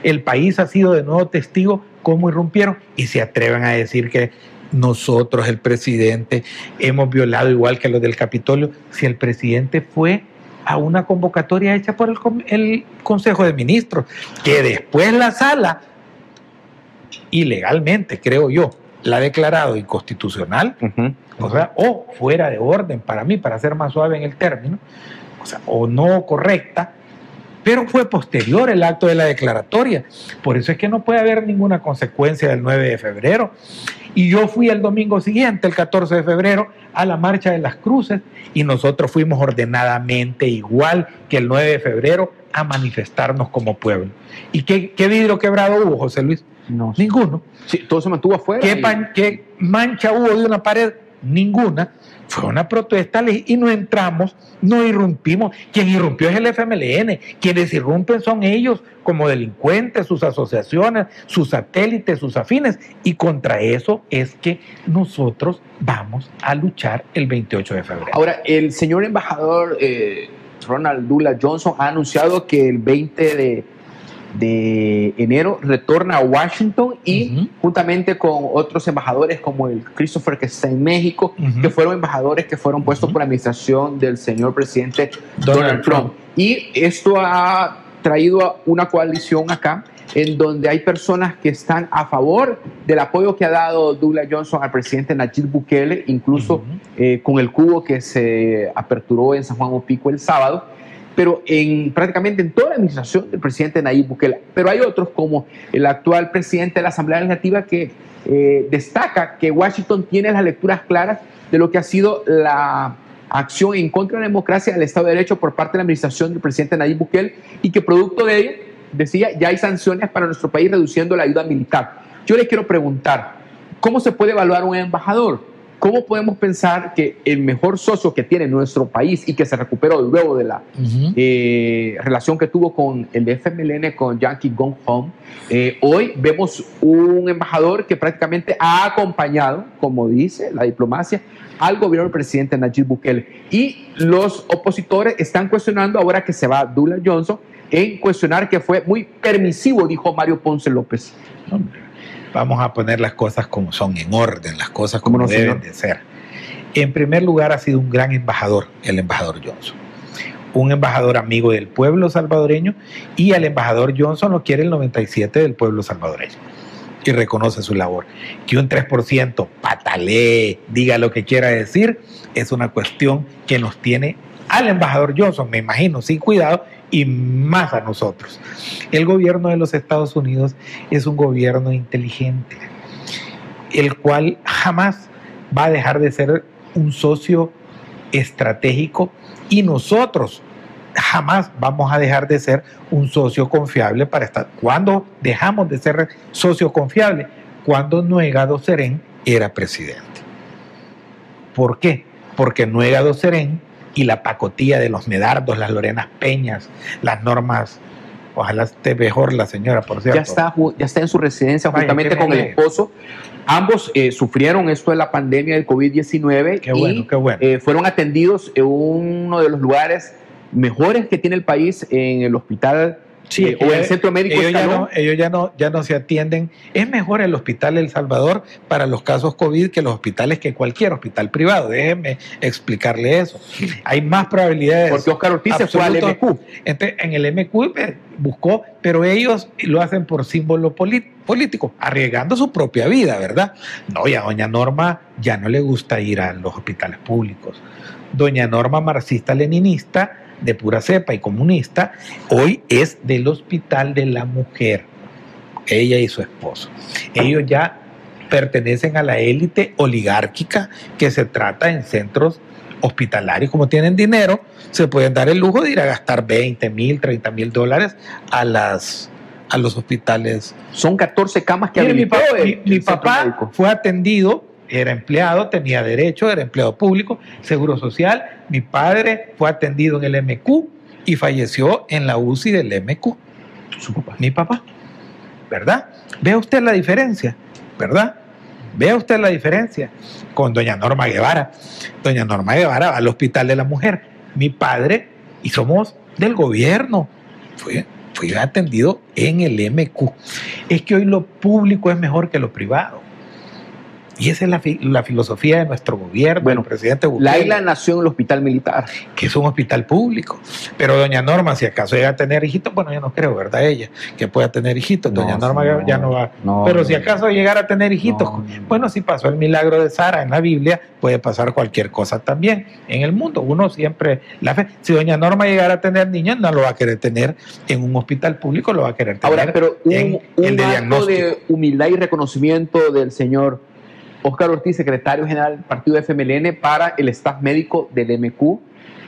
El país ha sido de nuevo testigo cómo irrumpieron y se atreven a decir que nosotros, el presidente, hemos violado igual que los del Capitolio. Si el presidente fue a una convocatoria hecha por el, Consejo de Ministros, que después la sala, ilegalmente, creo yo, la ha declarado inconstitucional, o sea, o fuera de orden para mí, para ser más suave en el término, o sea, o no correcta, pero fue posterior el acto de la declaratoria. Por eso es que no puede haber ninguna consecuencia del 9 de febrero. Y yo fui el domingo siguiente, el 14 de febrero, a la marcha de las cruces y nosotros fuimos ordenadamente, igual que el 9 de febrero, a manifestarnos como pueblo. ¿Y qué, vidrio quebrado hubo, José Luis? No. Ninguno. Sí, todo se mantuvo afuera. ¿Qué mancha hubo de una pared? Ninguna fue una protesta y no entramos, no irrumpimos. Quien irrumpió es el FMLN, quienes irrumpen son ellos como delincuentes, sus asociaciones, sus satélites, sus afines. Y contra eso es que nosotros vamos a luchar el 28 de febrero. Ahora, el señor embajador eh, Ronald Dula Johnson ha anunciado que el 20 de de enero retorna a Washington y juntamente con otros embajadores como el Christopher que está en México, que fueron embajadores que fueron puestos por la administración del señor presidente Donald, Trump. Y esto ha traído una coalición acá en donde hay personas que están a favor del apoyo que ha dado Douglas Johnson al presidente Nayib Bukele, incluso eh, con el cubo que se aperturó en San Juan Opico el sábado pero en prácticamente en toda la administración del presidente Nayib Bukele. Pero hay otros, como el actual presidente de la Asamblea Legislativa, que eh, destaca que Washington tiene las lecturas claras de lo que ha sido la acción en contra de la democracia del Estado de Derecho por parte de la administración del presidente Nayib Bukele y que producto de ello, decía, ya hay sanciones para nuestro país reduciendo la ayuda militar. Yo les quiero preguntar, ¿cómo se puede evaluar un embajador? ¿Cómo podemos pensar que el mejor socio que tiene nuestro país y que se recuperó luego de la eh, relación que tuvo con el FMLN, con Yankee Gong Hong, eh, hoy vemos un embajador que prácticamente ha acompañado, como dice la diplomacia, al gobierno del presidente Nayib Bukele. Y los opositores están cuestionando ahora que se va Dula Johnson en cuestionar que fue muy permisivo, dijo Mario Ponce López vamos a poner las cosas como son, en orden, las cosas como deben de ser. En primer lugar, ha sido un gran embajador, el embajador Johnson. Un embajador amigo del pueblo salvadoreño y al embajador Johnson lo quiere el 97 del pueblo salvadoreño y reconoce su labor. Que un 3% patalee, diga lo que quiera decir, es una cuestión que nos tiene al embajador Johnson, me imagino, sin cuidado y más a nosotros. El gobierno de los Estados Unidos es un gobierno inteligente, el cual jamás va a dejar de ser un socio estratégico y nosotros jamás vamos a dejar de ser un socio confiable para estar. ¿Cuándo dejamos de ser socio confiable? Cuando Nuegado Serén era presidente. ¿Por qué? Porque Nuegado Serén y la pacotilla de los medardos, las Lorenas Peñas, las normas. Ojalá esté mejor la señora, por cierto. Ya está, ya está en su residencia justamente con el esposo. Ambos eh, sufrieron esto de la pandemia del COVID-19 y bueno, eh, fueron atendidos en uno de los lugares mejores que tiene el país en el hospital Sí, eh, o en el ellos- centro médico ellos ya, no, ellos ya no, ya no se atienden. Es mejor el hospital El Salvador para los casos COVID que los hospitales que cualquier hospital privado. Déjeme explicarle eso. Hay más probabilidades. Porque Oscar Ortiz se fue al. MQ. Entonces, en el MQ eh, buscó, pero ellos lo hacen por símbolo político, arriesgando su propia vida, ¿verdad? No, y a doña Norma ya no le gusta ir a los hospitales públicos. Doña Norma, marxista-leninista, de pura cepa y comunista, hoy es del Hospital de la Mujer, ella y su esposo. Ellos ya pertenecen a la élite oligárquica que se trata en centros hospitalarios, como tienen dinero, se pueden dar el lujo de ir a gastar 20 mil, 30 mil dólares a, las, a los hospitales. Son 14 camas que Mire, mi, habilitó pa- el- mi- papá fue atendido, era empleado, tenía derecho, era empleado público, seguro social. Mi padre fue atendido en el MQ y falleció en la UCI del MQ. Su papá. Mi papá, ¿verdad? Vea usted la diferencia, ¿verdad? Vea usted la diferencia con doña Norma Guevara. Doña Norma Guevara va al Hospital de la Mujer. Mi padre, y somos del gobierno, fue, fue atendido en el MQ. Es que hoy lo público es mejor que lo privado. Y esa es la, fi- la filosofía de nuestro gobierno, Bueno, el presidente Bukele Laila nació en el hospital militar. que es un hospital público. Pero doña Norma, si acaso llega a tener hijitos, bueno, yo no creo, ¿verdad? Ella, que pueda tener hijitos. No, Doña Norma ya no va. No, Pero si acaso llegara a tener hijitos, No, no. bueno, si pasó el milagro de Sara en la Biblia, puede pasar cualquier cosa también en el mundo. Uno siempre, la fe, si doña Norma llegara a tener niños, no lo va a querer tener en un hospital público, lo va a querer tener Ahora, pero en un, un el de acto diagnóstico. de humildad y reconocimiento del señor Oscar Ortiz, secretario general del partido FMLN, para el staff médico del MQ.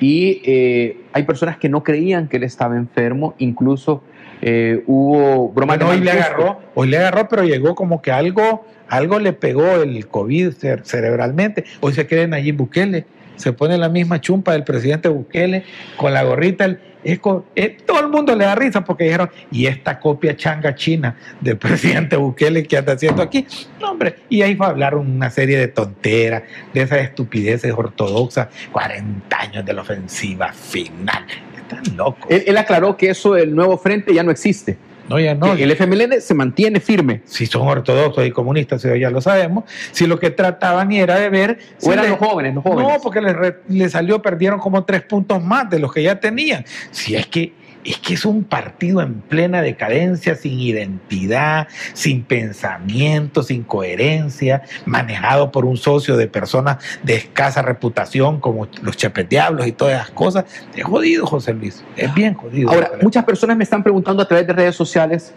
Y eh, hay personas que no creían que él estaba enfermo, incluso eh, hubo bromas Bueno, de hoy le agarró, hoy le agarró, pero llegó como que algo, algo le pegó el COVID cer- cerebralmente. Hoy se cree Nayib Bukele, se pone la misma chumpa del presidente Bukele con la gorrita. el- es eh, todo el mundo le da risa porque dijeron, y esta copia changa china del presidente Bukele que anda haciendo aquí. No, hombre, y ahí fue a hablar una serie de tonteras, de esas estupideces ortodoxas, 40 años de la ofensiva final. Están locos. Él aclaró que eso del nuevo frente ya no existe. No, ya no. Que el FMLN se mantiene firme. si son ortodoxos y comunistas, ya lo sabemos, si lo que trataban era de ver... si O eran los jóvenes, los jóvenes. No, porque les, re- les salió, perdieron como tres puntos más de los que ya tenían. Si es que, es que es un partido en plena decadencia, sin identidad, sin pensamiento, sin coherencia, manejado por un socio de personas de escasa reputación como los Chepes Diablos y todas esas cosas. Es jodido, José Luis. Es bien jodido. Ahora, muchas personas me están preguntando a través de redes sociales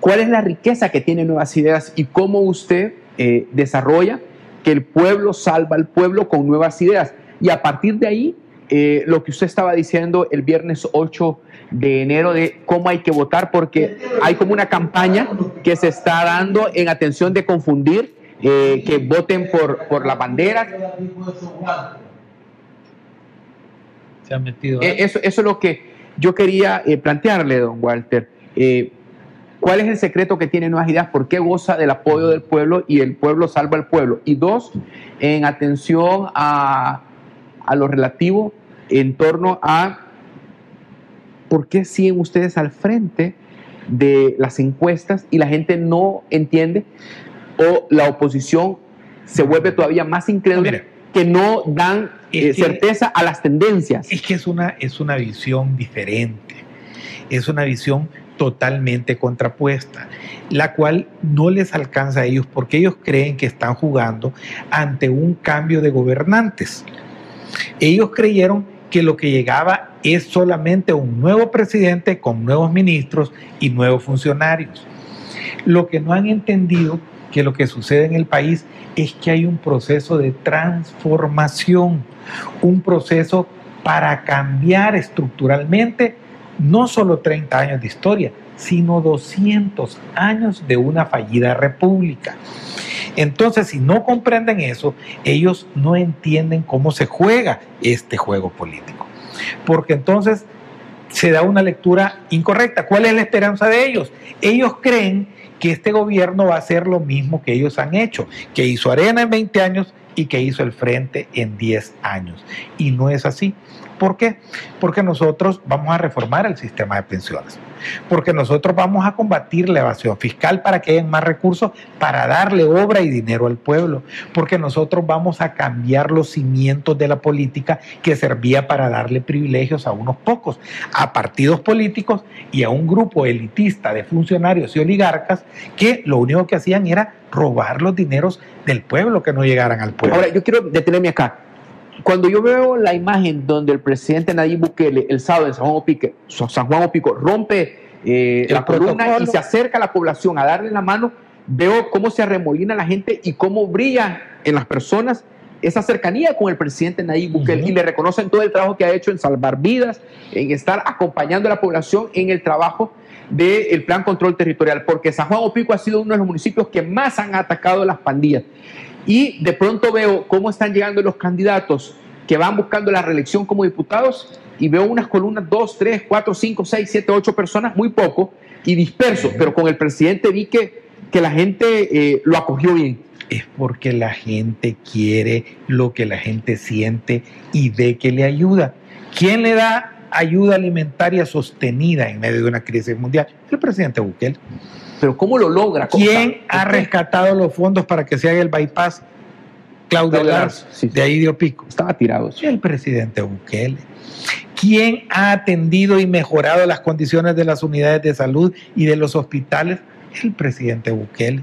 cuál es la riqueza que tiene Nuevas Ideas y cómo usted eh, desarrolla que el pueblo salva al pueblo con nuevas ideas. Y a partir de ahí, eh, lo que usted estaba diciendo el viernes 8 de enero de cómo hay que votar, porque hay como una campaña que se está dando en atención de confundir, eh, que voten por, por la bandera. Se han metido. Eh, Eso, eso es lo que yo quería plantearle, don Walter. ¿Cuál es el secreto que tiene Nuevas Ideas? ¿Por qué goza del apoyo del pueblo y el pueblo salva al pueblo? Y dos, en atención a, a lo relativo en torno a por qué siguen ustedes al frente de las encuestas y la gente no entiende o la oposición se vuelve todavía más incrédula que no dan eh, que- certeza a las tendencias. Es que es una, es una visión diferente, es una visión totalmente contrapuesta, la cual no les alcanza a ellos porque ellos creen que están jugando ante un cambio de gobernantes. Ellos creyeron que lo que llegaba es solamente un nuevo presidente con nuevos ministros y nuevos funcionarios. Lo que no han entendido que lo que sucede en el país es que hay un proceso de transformación, un proceso para cambiar estructuralmente no solo 30 años de historia, sino 200 años de una fallida república. Entonces, si no comprenden eso, ellos no entienden cómo se juega este juego político. Porque entonces se da una lectura incorrecta. ¿Cuál es la esperanza de ellos? Ellos creen que este gobierno va a hacer lo mismo que ellos han hecho, que hizo Arena en 20 años y que hizo el frente en 10 años. Y no es así. ¿Por qué? Porque nosotros vamos a reformar el sistema de pensiones, porque nosotros vamos a combatir la evasión fiscal para que haya más recursos para darle obra y dinero al pueblo, porque nosotros vamos a cambiar los cimientos de la política que servía para darle privilegios a unos pocos, a partidos políticos y a un grupo elitista de funcionarios y oligarcas que lo único que hacían era robar los dineros del pueblo que no llegaran al pueblo. Ahora, yo quiero detenerme acá cuando yo veo la imagen donde el presidente Nayib Bukele el sábado en San Juan Opico, San Juan Opico rompe eh, la columna y se acerca a la población a darle la mano, veo cómo se arremolina la gente y cómo brilla en las personas esa cercanía con el presidente Nayib Bukele. Y le reconocen todo el trabajo que ha hecho en salvar vidas, en estar acompañando a la población en el trabajo del plan control territorial, porque San Juan Opico ha sido uno de los municipios que más han atacado las pandillas. Y de pronto veo cómo están llegando los candidatos que van buscando la reelección como diputados y veo unas columnas, dos, tres, cuatro, cinco, seis, siete, ocho personas, muy poco, y disperso, pero con el presidente vi que, que la gente eh, lo acogió bien. Es porque la gente quiere lo que la gente siente y ve que le ayuda. ¿Quién le da ayuda alimentaria sostenida en medio de una crisis mundial? El presidente Bukele. Pero ¿cómo lo logra? ¿Quién ha rescatado los fondos para que se haga el bypass? Claudio Lars, de ahí dio pico. Estaba tirado. El presidente Bukele. ¿Quién ha atendido y mejorado las condiciones de las unidades de salud y de los hospitales? El presidente Bukele.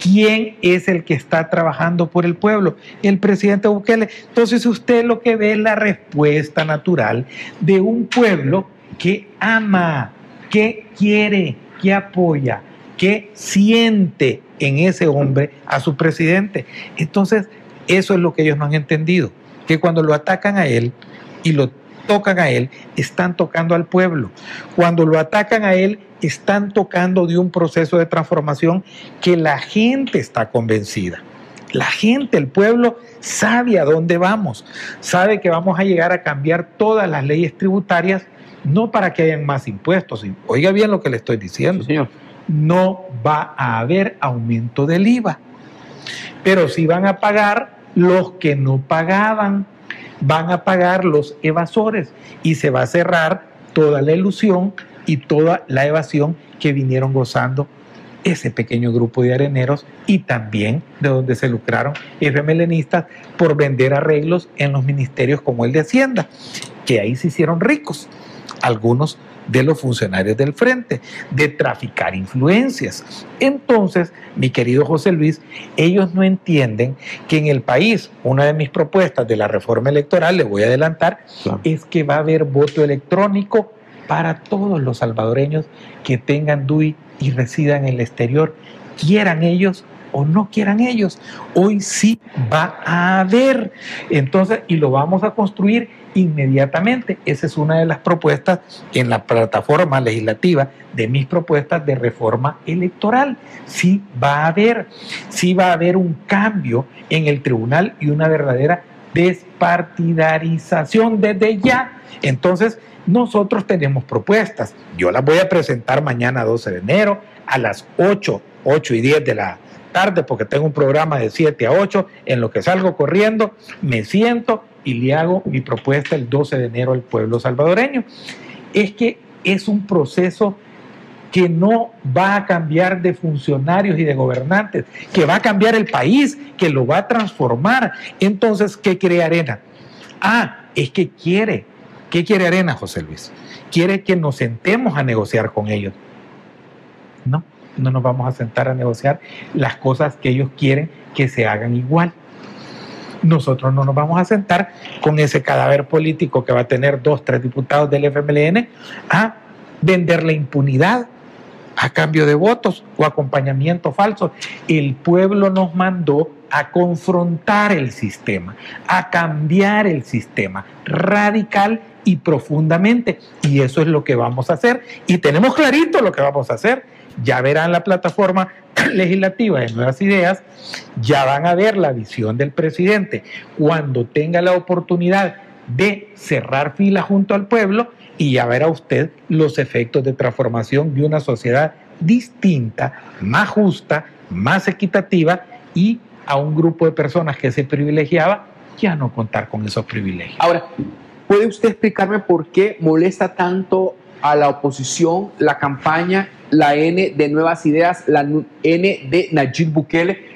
¿Quién es el que está trabajando por el pueblo? El presidente Bukele. Entonces usted lo que ve es la respuesta natural de un pueblo que ama, que quiere, que apoya, que siente en ese hombre a su presidente. Entonces, eso es lo que ellos no han entendido, que cuando lo atacan a él y lo tocan a él, están tocando al pueblo. Cuando lo atacan a él, están tocando de un proceso de transformación que la gente está convencida. La gente, el pueblo, sabe a dónde vamos, sabe que vamos a llegar a cambiar todas las leyes tributarias, no para que hayan más impuestos. Oiga bien lo que le estoy diciendo. señor no va a haber aumento del IVA. Pero sí van a pagar los que no pagaban, van a pagar los evasores y se va a cerrar toda la ilusión y toda la evasión que vinieron gozando ese pequeño grupo de areneros y también de donde se lucraron FMLenistas por vender arreglos en los ministerios como el de Hacienda, que ahí se hicieron ricos. Algunos de los funcionarios del frente, de traficar influencias. Entonces, mi querido José Luis, ellos no entienden que en el país, una de mis propuestas de la reforma electoral, le voy a adelantar, es que va a haber voto electrónico para todos los salvadoreños que tengan DUI y residan en el exterior, quieran ellos o no quieran ellos. Hoy sí va a haber. Entonces, y lo vamos a construir inmediatamente. Esa es una de las propuestas en la plataforma legislativa de mis propuestas de reforma electoral. Sí va a haber, sí va a haber un cambio en el tribunal y una verdadera despartidarización desde ya. Entonces, nosotros tenemos propuestas. Yo las voy a presentar mañana 12 de enero a las 8, 8 y 10 de la tarde porque tengo un programa de 7 a 8 en lo que salgo corriendo, me siento y le hago mi propuesta el 12 de enero al pueblo salvadoreño. Es que es un proceso que no va a cambiar de funcionarios y de gobernantes, que va a cambiar el país, que lo va a transformar. Entonces, ¿qué quiere Arena? Ah, es que quiere. ¿Qué quiere Arena, José Luis? Quiere que nos sentemos a negociar con ellos. No, no nos vamos a sentar a negociar las cosas que ellos quieren que se hagan igual nosotros no nos vamos a sentar con ese cadáver político que va a tener dos, tres diputados del FMLN a vender la impunidad a cambio de votos o acompañamiento falso. El pueblo nos mandó a confrontar el sistema, a cambiar el sistema radical y profundamente. Y eso es lo que vamos a hacer. Y tenemos clarito lo que vamos a hacer. Ya verán la plataforma legislativa de nuevas ideas, ya van a ver la visión del presidente cuando tenga la oportunidad de cerrar fila junto al pueblo y ya verá usted los efectos de transformación de una sociedad distinta, más justa, más equitativa y a un grupo de personas que se privilegiaba ya no contar con esos privilegios. Ahora, ¿puede usted explicarme por qué molesta tanto a la oposición la campaña, la N de Nuevas Ideas, la N de Nayib Bukele?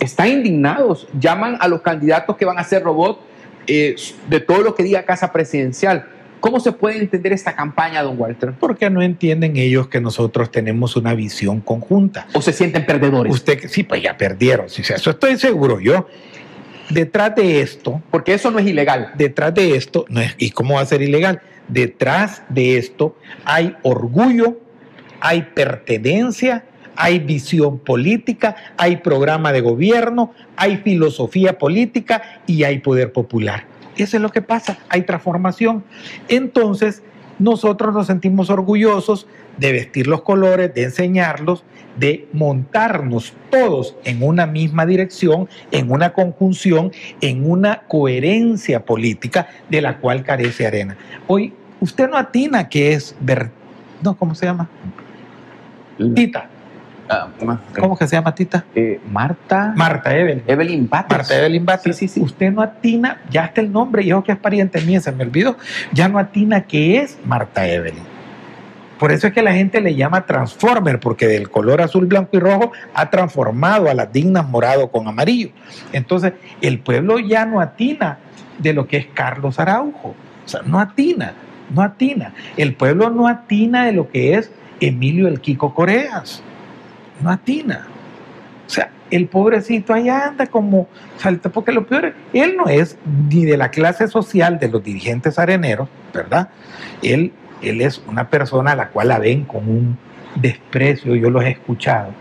Están indignados, llaman a los candidatos que van a ser robot eh, de todo lo que diga Casa Presidencial. ¿Cómo se puede entender esta campaña, don Walter? Porque no entienden ellos que nosotros tenemos una visión conjunta. ¿O se sienten perdedores? Usted, sí, pues ya perdieron. Sí, eso estoy seguro yo. Detrás de esto. Porque eso no es ilegal. Detrás de esto, no es, ¿y cómo va a ser ilegal? Detrás de esto hay orgullo, hay pertenencia, hay visión política, hay programa de gobierno, hay filosofía política y hay poder popular. Eso es lo que pasa, hay transformación. Entonces, nosotros nos sentimos orgullosos de vestir los colores, de enseñarlos, de montarnos todos en una misma dirección, en una conjunción, en una coherencia política de la cual carece Arena. Hoy, usted no atina que es ver, no, ¿cómo se llama? Tita. Ah, ¿Cómo que se llama Tita? Eh, Marta. Marta Evelyn. Evelyn Bates. Marta Evelyn Bates. Sí, sí, sí. Usted no atina, ya está el nombre, y que es pariente mía, se me olvidó, ya no atina que es Marta Evelyn. Por eso es que la gente le llama Transformer, porque del color azul, blanco y rojo ha transformado a las dignas morado con amarillo. Entonces, el pueblo ya no atina de lo que es Carlos Araujo. O sea, no atina, no atina. El pueblo no atina de lo que es Emilio el Kiko Coreas. No atina. O sea, el pobrecito allá anda como salta, porque lo peor es, él no es ni de la clase social de los dirigentes areneros, ¿verdad? Él él es una persona a la cual la ven con un desprecio, yo los he escuchado.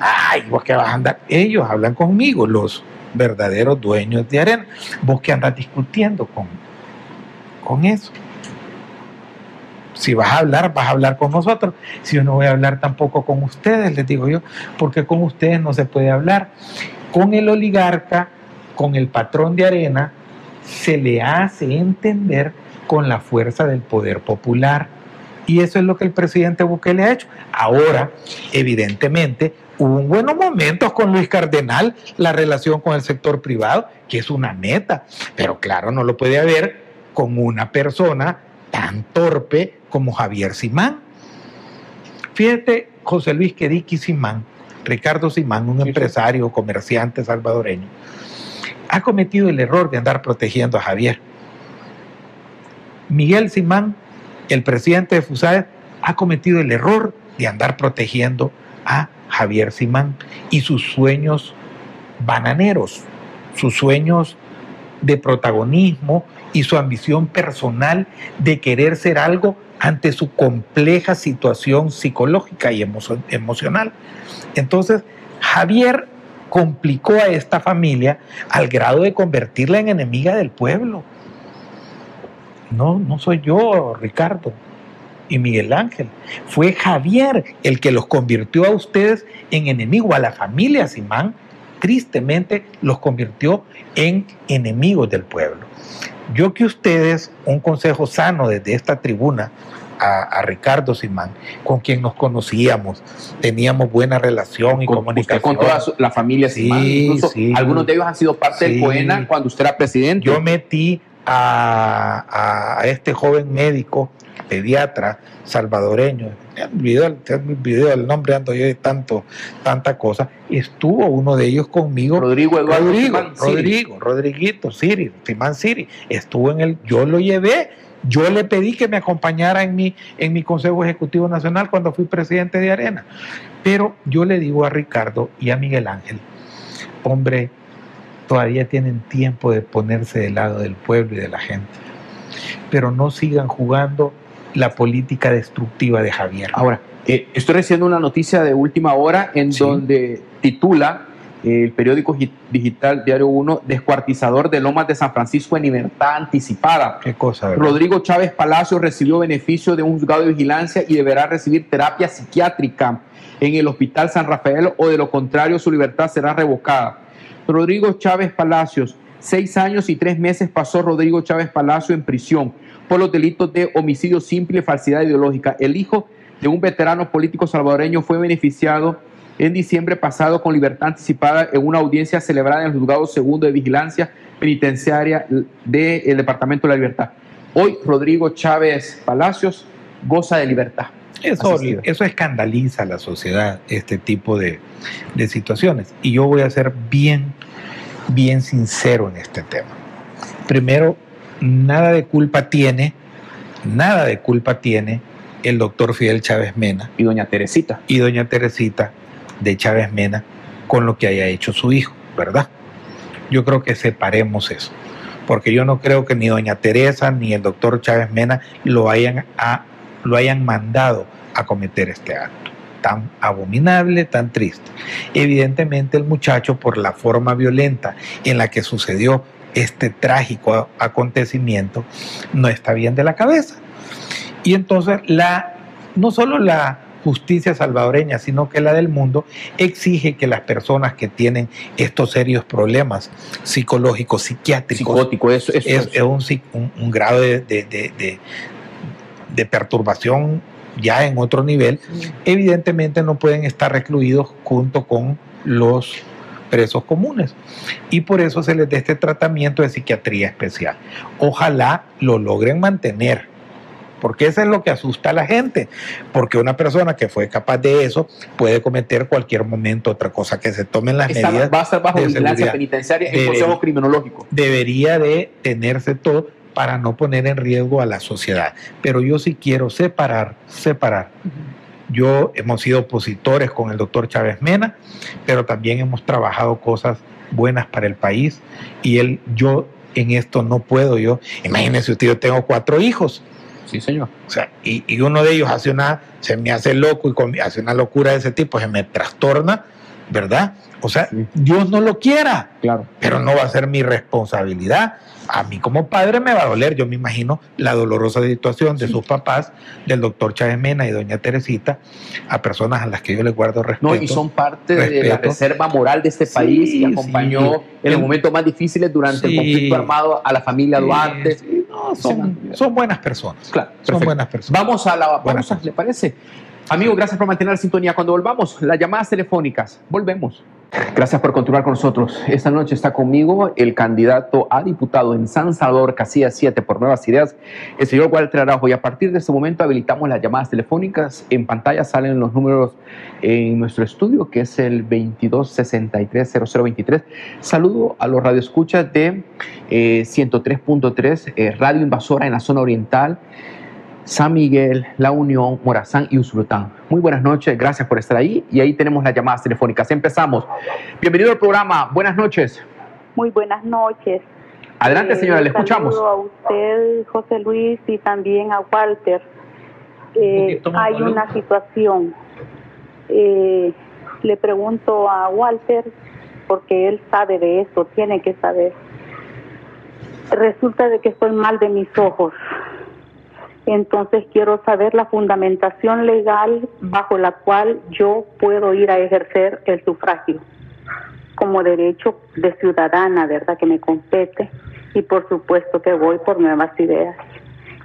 Ay, vos que vas a andar, ellos hablan conmigo, los verdaderos dueños de arena. Vos que andas discutiendo con, con eso. Si vas a hablar, vas a hablar con nosotros. Si yo no voy a hablar tampoco con ustedes, les digo yo, porque con ustedes no se puede hablar. Con el oligarca, con el patrón de arena, se le hace entender con la fuerza del poder popular. Y eso es lo que el presidente Bukele ha hecho. Ahora, evidentemente, hubo buenos momentos con Luis Cardenal, la relación con el sector privado, que es una meta, pero claro, no lo puede haber con una persona tan torpe como Javier Simán. Fíjate, José Luis Quediqui Simán, Ricardo Simán, un empresario, comerciante salvadoreño, ha cometido el error de andar protegiendo a Javier Miguel Simán, el presidente de FUSAED, ha cometido el error de andar protegiendo a Javier Simán y sus sueños bananeros, sus sueños de protagonismo y su ambición personal de querer ser algo ante su compleja situación psicológica y emocional. Entonces, Javier complicó a esta familia al grado de convertirla en enemiga del pueblo no, no soy yo, Ricardo y Miguel Ángel. Fue Javier el que los convirtió a ustedes en enemigos, a la familia Simán, tristemente los convirtió en enemigos del pueblo. Yo que ustedes, un consejo sano desde esta tribuna, a, Ricardo Simán, con quien nos conocíamos, teníamos buena relación y comunicación. con toda la familia Simán, sí, algunos de ellos han sido parte del COENA cuando usted era presidente. Yo metí a, este joven médico, pediatra salvadoreño, me olvidé el nombre, ando yo de tanto, tanta cosa, estuvo uno de ellos conmigo. Rodrigo Eduardo. Rodrigo, Rodrigo, Rodriguito, Siri, Simán Siri, estuvo en el, yo lo llevé, yo le pedí que me acompañara en mi, en mi Consejo Ejecutivo Nacional cuando fui presidente de Arena. Pero yo le digo a Ricardo y a Miguel Ángel, hombre, todavía tienen tiempo de ponerse del lado del pueblo y de la gente. Pero no sigan jugando la política destructiva de Javier. Ahora, eh, estoy recibiendo una noticia de última hora en donde titula el periódico digital Diario 1, descuartizador de Lomas de San Francisco en libertad anticipada. ¿Qué cosa? Rodrigo Chávez Palacio recibió beneficio de un juzgado de vigilancia y deberá recibir terapia psiquiátrica en el Hospital San Rafael o de lo contrario su libertad será revocada. Rodrigo Chávez Palacios. Seis años y tres meses pasó Rodrigo Chávez Palacio en prisión por los delitos de homicidio simple y falsidad ideológica. El hijo de un veterano político salvadoreño fue beneficiado en diciembre pasado con libertad anticipada en una audiencia celebrada en el juzgado segundo de vigilancia penitenciaria del Departamento de la Libertad. Hoy Rodrigo Chávez Palacios goza de libertad. Eso, eso escandaliza a la sociedad, este tipo de, de situaciones. Y yo voy a ser bien, bien sincero en este tema. Primero, nada de culpa tiene, nada de culpa tiene el doctor Fidel Chávez Mena. Y doña Teresita. Y doña Teresita de Chávez Mena con lo que haya hecho su hijo, ¿verdad? Yo creo que separemos eso, porque yo no creo que ni doña Teresa ni el doctor Chávez Mena lo hayan, lo hayan mandado a cometer este acto tan abominable, tan triste. Evidentemente el muchacho, por la forma violenta en la que sucedió este trágico acontecimiento, no está bien de la cabeza. Y entonces la, no solo la justicia salvadoreña, sino que la del mundo, exige que las personas que tienen estos serios problemas psicológicos, psiquiátricos, Psicótico, eso, eso, es, es un, un, un, grado de, de, de, de, perturbación ya en otro nivel, evidentemente no pueden estar recluidos junto con los presos comunes. Y por eso se les da este tratamiento de psiquiatría especial. Ojalá lo logren mantener porque eso es lo que asusta a la gente, porque una persona que fue capaz de eso puede cometer cualquier momento otra cosa, que se tomen las Está, medidas. Va a estar bajo vigilancia penitenciaria en consejo criminológico. Debería de tenerse todo para no poner en riesgo a la sociedad. Pero yo sí quiero separar, separar. Yo hemos sido opositores con el doctor Chávez Mena, pero también hemos trabajado cosas buenas para el país y él, yo en esto no puedo, yo, imagínese usted, yo tengo cuatro hijos, Sí, señor. o sea, y, y, uno de ellos hace una, se me hace loco y hace una locura de ese tipo, se me trastorna, ¿verdad? O sea. Dios no lo quiera, claro. pero no va a ser mi responsabilidad. A mí como padre me va a doler, yo me imagino la dolorosa situación de sí. sus papás, del doctor Chávez Mena y doña Teresita, a personas a las que yo les guardo respeto. No, y son parte respeto. de la reserva moral de este país y acompañó en los momentos más difíciles durante el conflicto armado a la familia Duarte. No, son, son, buenas personas. Claro, son perfecto. buenas personas. Vamos a la pausa, ¿le parece? Amigos, gracias por mantener la sintonía. Cuando volvamos, las llamadas telefónicas. Volvemos. Gracias por continuar con nosotros. Esta noche está conmigo el candidato a diputado en San Salvador, Casilla 7 por Nuevas Ideas, el señor Walter Araujo. Y a partir de este momento habilitamos las llamadas telefónicas. En pantalla salen los números en nuestro estudio, que es el 2263-0023. Saludo a los radioescuchas de eh, 103.3, eh, Radio Invasora en la zona oriental. San Miguel, La Unión, Morazán y Usulután. Muy buenas noches, gracias por estar ahí y ahí tenemos las llamadas telefónicas. Empezamos. Bienvenido al programa, buenas noches. Muy buenas noches. Adelante, señora, eh, le escuchamos. a usted, José Luis, y también a Walter. Eh, hay una situación. Eh, le pregunto a Walter, porque él sabe de esto, tiene que saber. Resulta de que estoy mal de mis ojos entonces quiero saber la fundamentación legal bajo la cual yo puedo ir a ejercer el sufragio como derecho de ciudadana, ¿verdad? Que me compete y por supuesto que voy por nuevas ideas.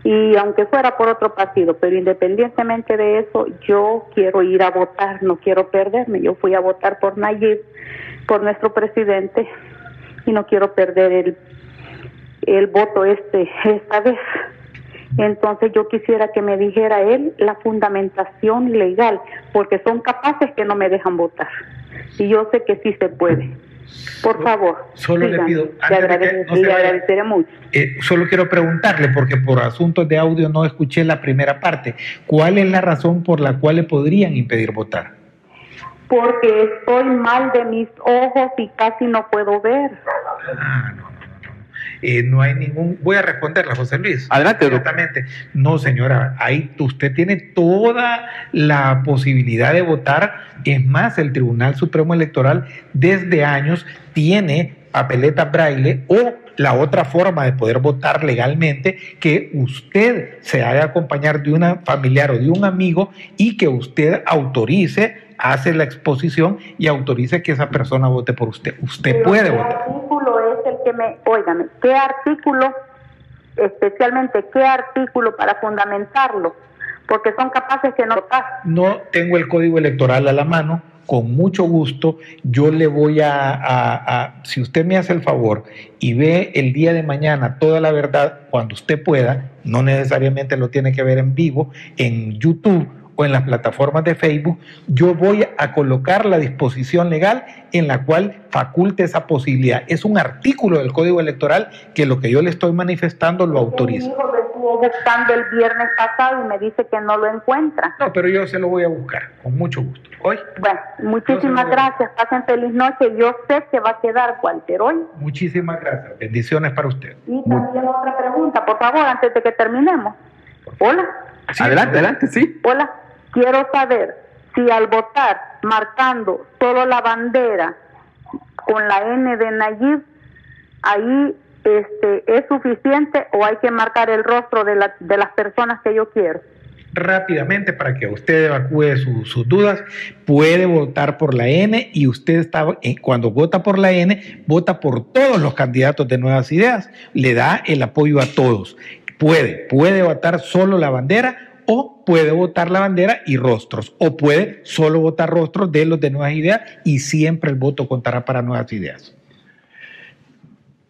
Y aunque fuera por otro partido, pero independientemente de eso, yo quiero ir a votar, no quiero perderme. Yo fui a votar por Nayib, por nuestro presidente, y no quiero perder el, el voto este esta vez. Entonces yo quisiera que me dijera él la fundamentación legal, porque son capaces que no me dejan votar. Y yo sé que sí se puede. Por favor. Solo sigan. le pido. Le, agrade no le vaya, agradeceré mucho. Eh, solo quiero preguntarle, porque por asuntos de audio no escuché la primera parte. ¿Cuál es la razón por la cual le podrían impedir votar? Porque estoy mal de mis ojos y casi no puedo ver. Ah, no. Eh, no hay ningún. Voy a responderla, José Luis. Adelante, Exactamente. No, señora, ahí usted tiene toda la posibilidad de votar. Es más, el Tribunal Supremo Electoral desde años tiene papeleta braille o la otra forma de poder votar legalmente, que usted se haga acompañar de una familiar o de un amigo y que usted autorice, hace la exposición y autorice que esa persona vote por usted. Usted puede ¿qué votar. Óigame, qué artículo, especialmente qué artículo para fundamentarlo? Porque son capaces que no. No tengo el código electoral a la mano, con mucho gusto yo le voy a, si usted me hace el favor y ve el día de mañana toda la verdad cuando usted pueda, no necesariamente lo tiene que ver en vivo, en YouTube o en las plataformas de Facebook, yo voy a colocar la disposición legal en la cual faculte esa posibilidad. Es un artículo del Código Electoral que lo que yo le estoy manifestando lo autoriza buscando el viernes pasado y me dice que no lo encuentra. No, pero yo se lo voy a buscar, con mucho gusto. Hoy. Bueno, muchísimas gracias. Pasen feliz noche. Yo sé que va a quedar Walter hoy. Muchísimas gracias. Bendiciones para usted. Y también otra pregunta, por favor, antes de que terminemos. Hola. adelante, adelante, sí. Hola. Quiero saber si al votar marcando solo la bandera con la N de Nayib, ahí este, es suficiente o hay que marcar el rostro de, la, de las personas que yo quiero? rápidamente para que usted evacúe sus dudas. Puede votar por la N y usted está, eh, cuando vota por la N, vota por todos los candidatos de Nuevas Ideas. Le da el apoyo a todos. Puede, puede votar solo la bandera o puede votar la bandera y rostros, o puede solo votar rostros de los de Nuevas Ideas y siempre el voto contará para Nuevas Ideas.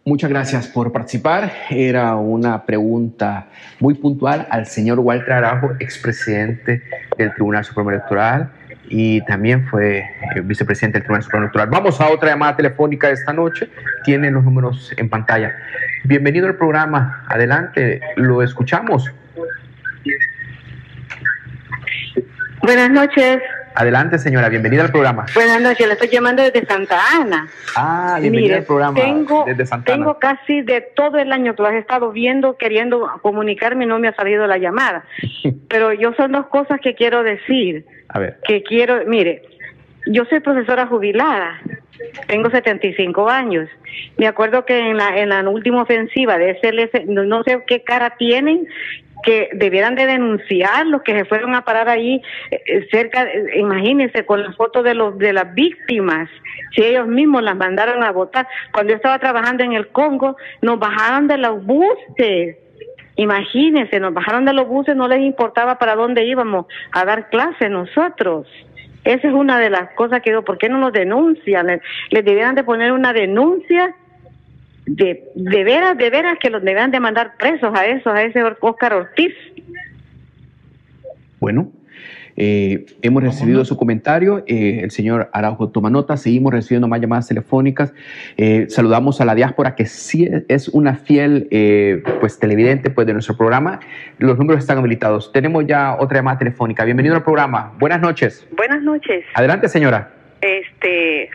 Muchas gracias por participar. Era una pregunta muy puntual al señor Walter Arajo, expresidente del Tribunal Supremo Electoral y también fue eh, vicepresidente del Tribunal Supremo Electoral. Vamos a otra llamada telefónica esta noche. Tienen los números en pantalla. Bienvenido al programa. Adelante, lo escuchamos. Buenas noches. Adelante, señora, bienvenida al programa. Buenas noches, le estoy llamando desde Santa Ana. Ah, bienvenida al programa tengo, desde Santa Ana. Tengo casi de todo el año que lo has estado viendo, queriendo comunicarme, no me ha salido la llamada. Pero yo son dos cosas que quiero decir. A ver. Que quiero, mire, yo soy profesora jubilada, tengo 75 años. Me acuerdo que en la, en la última ofensiva de SLS, no sé qué cara tienen, que debieran de denunciar los que se fueron a parar ahí eh, cerca, imagínense, con las fotos de los de las víctimas, si ellos mismos las mandaron a votar. Cuando yo estaba trabajando en el Congo, nos bajaron de los buses. Imagínense, nos bajaron de los buses, no les importaba para dónde íbamos a dar clase nosotros. Esa es una de las cosas que digo, ¿por qué no nos denuncian? Les, les debieran de poner una denuncia de, de veras, de veras que los deberían de mandar presos a esos, a ese Oscar Ortiz. Bueno, eh, hemos recibido su comentario, eh, el señor Araujo toma nota, seguimos recibiendo más llamadas telefónicas. Eh, saludamos a la diáspora que sí es una fiel pues, televidente pues, de nuestro programa. Los números están habilitados. Tenemos ya otra llamada telefónica. Bienvenido al programa. Buenas noches. Buenas noches. Adelante, señora. Este,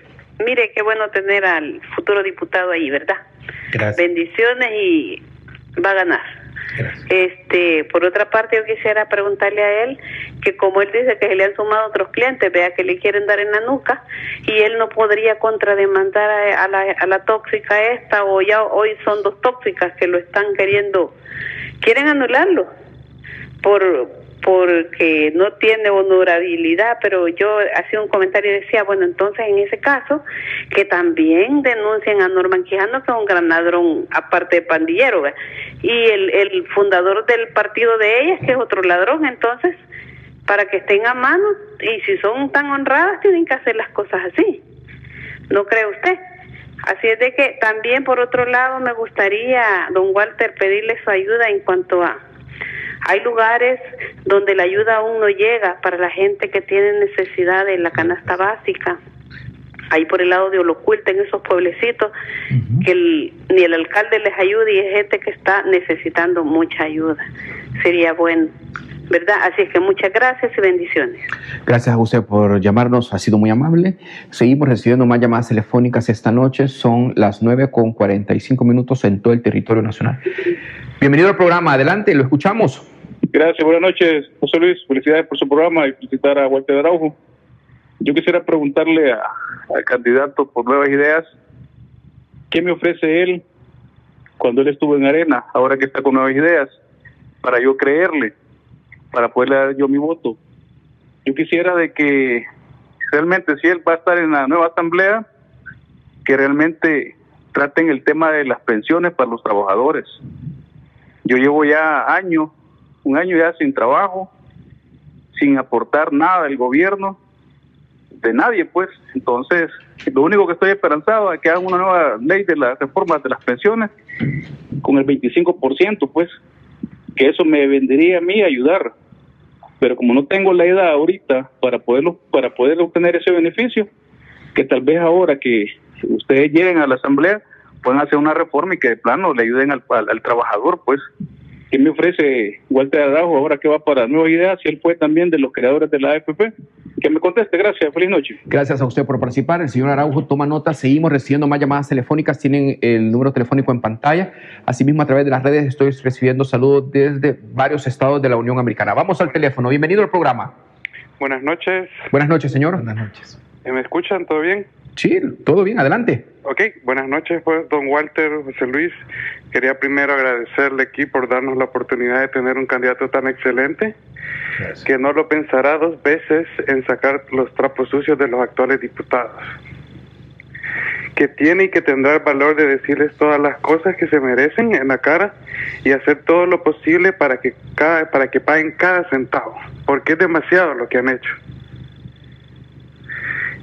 mire, qué bueno tener al futuro diputado ahí, ¿verdad? Bendiciones y va a ganar. Este, por otra parte, yo quisiera preguntarle a él que como él dice que se le han sumado otros clientes, vea que le quieren dar en la nuca y él no podría contrademandar a, la, a la tóxica esta o ya hoy son dos tóxicas que lo están queriendo, quieren anularlo por porque no tiene honorabilidad, pero yo hacía un comentario y decía, bueno, entonces en ese caso, que también denuncien a Norman Quijano, que es un gran ladrón, aparte de pandillero, y el, el fundador del partido de ellas, que es otro ladrón, entonces, para que estén a mano, y si son tan honradas, tienen que hacer las cosas así. ¿No cree usted? Así es de que también, por otro lado, me gustaría, don Walter, pedirle su ayuda en cuanto a hay lugares donde la ayuda aún no llega para la gente que tiene necesidad de la canasta básica. Ahí por el lado de Olocuilta, en esos pueblecitos, que ni el alcalde les ayude y es gente que está necesitando mucha ayuda. Sería bueno. ¿verdad? Así es que muchas gracias y bendiciones. Gracias a usted por llamarnos, ha sido muy amable. Seguimos recibiendo más llamadas telefónicas esta noche, son las 9 con 45 minutos en todo el territorio nacional. Bienvenido al programa, adelante, lo escuchamos. Gracias, buenas noches, José Luis. Felicidades por su programa y felicitar a Walter Araujo. Yo quisiera preguntarle al candidato por nuevas ideas, ¿qué me ofrece él cuando él estuvo en Arena, ahora que está con nuevas ideas, para yo creerle, para poderle dar yo mi voto? Yo quisiera de que realmente si él va a estar en la nueva asamblea, que realmente traten el tema de las pensiones para los trabajadores. Yo llevo ya años un año ya sin trabajo, sin aportar nada del gobierno, de nadie, pues. Entonces, lo único que estoy esperanzado es que hagan una nueva ley de las reformas de las pensiones con el 25%, pues, que eso me vendría a mí a ayudar. Pero como no tengo la edad ahorita para poderlo, para poder obtener ese beneficio, que tal vez ahora que ustedes lleguen a la asamblea puedan hacer una reforma y que de plano le ayuden al, al trabajador, pues. ¿Qué me ofrece Walter Araujo ahora que va para Nueva Ideas? Si él fue también de los creadores de la AFP. Que me conteste. Gracias. Feliz noche. Gracias a usted por participar. El señor Araujo toma nota. Seguimos recibiendo más llamadas telefónicas. Tienen el número telefónico en pantalla. Asimismo, a través de las redes estoy recibiendo saludos desde varios estados de la Unión Americana. Vamos al teléfono. Bienvenido al programa. Buenas noches. Buenas noches, señor. Buenas noches. ¿Me escuchan? ¿Todo bien? Sí, todo bien. Adelante. Ok, buenas noches, pues, don Walter, José Luis. Quería primero agradecerle aquí por darnos la oportunidad de tener un candidato tan excelente, que no lo pensará dos veces en sacar los trapos sucios de los actuales diputados, que tiene y que tendrá el valor de decirles todas las cosas que se merecen en la cara y hacer todo lo posible para que, cada, para que paguen cada centavo, porque es demasiado lo que han hecho.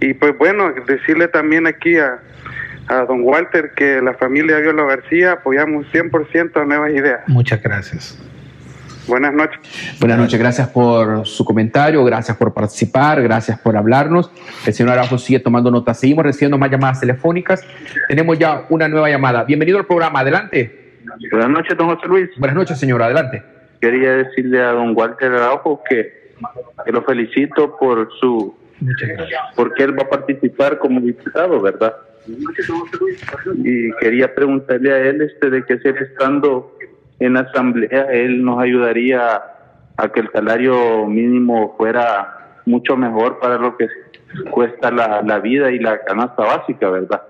Y pues bueno, decirle también aquí a, a don Walter que la familia Viola García apoyamos 100% a Nuevas Ideas. Muchas gracias. Buenas noches. Buenas noches, gracias por su comentario, gracias por participar, gracias por hablarnos. El señor Araujo sigue tomando notas. Seguimos recibiendo más llamadas telefónicas. Tenemos ya una nueva llamada. Bienvenido al programa, adelante. Buenas noches, don José Luis. Buenas noches, señor, adelante. Quería decirle a don Walter Araujo que, que lo felicito por su porque él va a participar como diputado, ¿verdad? Y quería preguntarle a él este de que ser estando en la asamblea, él nos ayudaría a que el salario mínimo fuera mucho mejor para lo que cuesta la, la vida y la canasta básica, ¿verdad?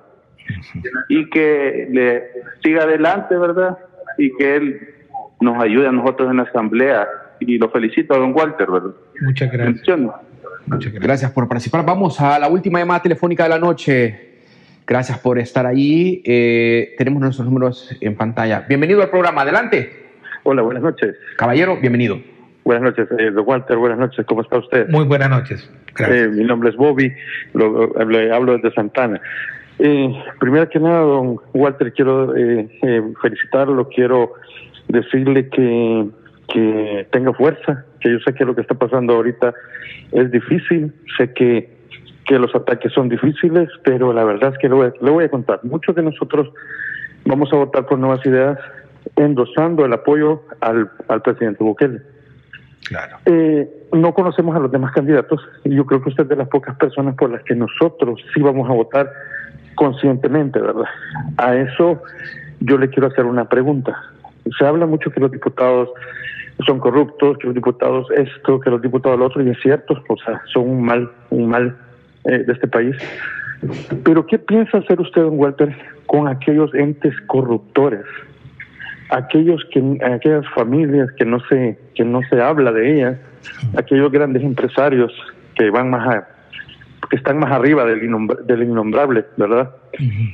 Y que le siga adelante, ¿verdad? Y que él nos ayude a nosotros en la asamblea. Y lo felicito a don Walter, ¿verdad? Muchas gracias. Muchas gracias por participar. Vamos a la última llamada telefónica de la noche. Gracias por estar ahí. Eh, tenemos nuestros números en pantalla. Bienvenido al programa. Adelante. Hola, buenas noches. Caballero, bienvenido. Buenas noches, eh, Walter. Buenas noches. ¿Cómo está usted? Muy buenas noches. Eh, mi nombre es Bobby. Lo, hablo desde Santana. Eh, primero que nada, don Walter, quiero eh, felicitarlo. Quiero decirle que, que tenga fuerza, que yo sé que lo que está pasando ahorita es difícil, sé que, que los ataques son difíciles, pero la verdad es que le voy, le voy a contar. Muchos de nosotros vamos a votar por nuevas ideas endosando el apoyo al, al presidente Bukele. Claro. Eh, no conocemos a los demás candidatos y yo creo que usted es de las pocas personas por las que nosotros sí vamos a votar conscientemente, ¿verdad? A eso yo le quiero hacer una pregunta. Se habla mucho que los diputados son corruptos, que los diputados esto, que los diputados lo otro, y es cierto, o sea, son un mal, un mal eh, de este país. Pero ¿qué piensa hacer usted, don Walter, con aquellos entes corruptores? Aquellos que, aquellas familias que no se, que no se habla de ellas, aquellos grandes empresarios que van más a, que están más arriba del, del innombrable, ¿verdad?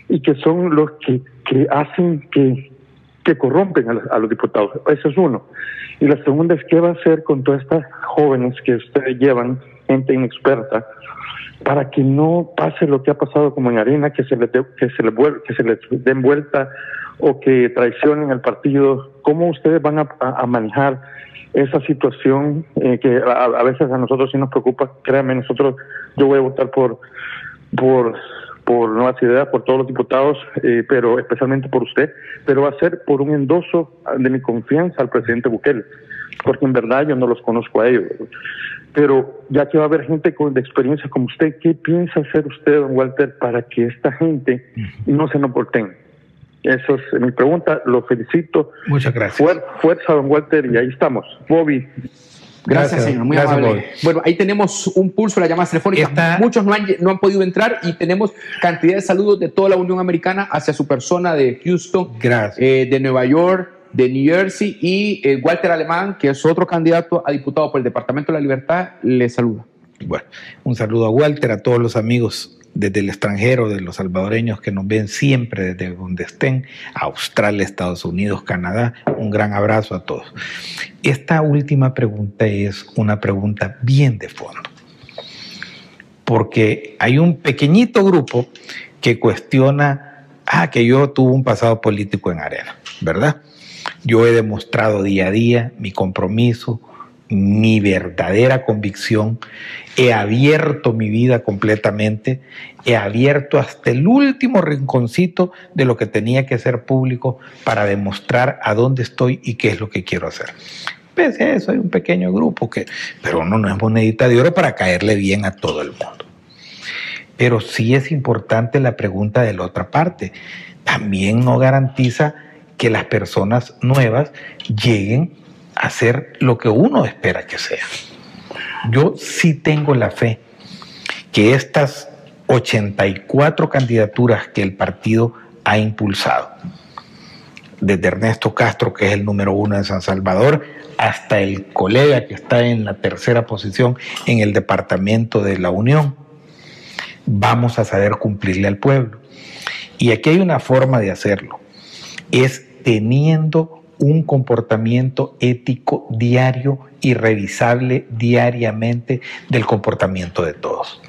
Y que son los que, que hacen que que corrompen a los, diputados. Eso es uno. Y la segunda es qué va a hacer con todas estas jóvenes que ustedes llevan, gente inexperta, para que no pase lo que ha pasado como en Arena, que se les que se les que se les den vuelta o que traicionen al partido. ¿Cómo ustedes van a, manejar esa situación eh, que a, veces a nosotros sí nos preocupa? Créanme, nosotros yo voy a votar por por por Nuevas Ideas, por todos los diputados, eh, pero especialmente por usted, pero va a ser por un endoso de mi confianza al presidente Bukele, porque en verdad yo no los conozco a ellos. Pero ya que va a haber gente con, de experiencia como usted, ¿qué piensa hacer usted, don Walter, para que esta gente no se nos volteen? Eso es mi pregunta, lo felicito. Muchas gracias. fuerza, don Walter, y ahí estamos. Bobby, Gracias, señor. Muy amable. Bueno, ahí tenemos un pulso, la llamada telefónica. Muchos no han, no han podido entrar y tenemos cantidad de saludos de toda la Unión Americana hacia su persona de Houston, eh, de Nueva York, de New Jersey y eh, Walter Alemán, que es otro candidato a diputado por el Departamento de la Libertad, le saluda. Bueno, un saludo a Walter, a todos los amigos desde el extranjero, de los salvadoreños que nos ven siempre desde donde estén, Australia, Estados Unidos, Canadá, un gran abrazo a todos. Esta última pregunta es una pregunta bien de fondo. porque hay un pequeñito grupo que cuestiona, ah, que yo tuve un pasado político en arena, ¿verdad? Yo he demostrado día a día mi compromiso, mi verdadera convicción, he abierto mi vida completamente, he abierto hasta el último rinconcito de lo que tenía que ser público para demostrar a dónde estoy y qué es lo que quiero hacer. Pese a eso, hay un pequeño grupo que, pero no, no es monedita de oro para caerle bien a todo el mundo. Pero sí es importante la pregunta de la otra parte. También no garantiza que las personas nuevas lleguen a ser lo que uno espera que sea. Yo sí tengo la fe que estas 84 candidaturas que el partido ha impulsado, desde Ernesto Castro, que es el número uno en San Salvador, hasta el colega que está en la tercera posición en el departamento de la Unión, vamos a saber cumplirle al pueblo. Y aquí hay una forma de hacerlo, es teniendo un comportamiento ético diario y revisable diariamente del comportamiento de todos.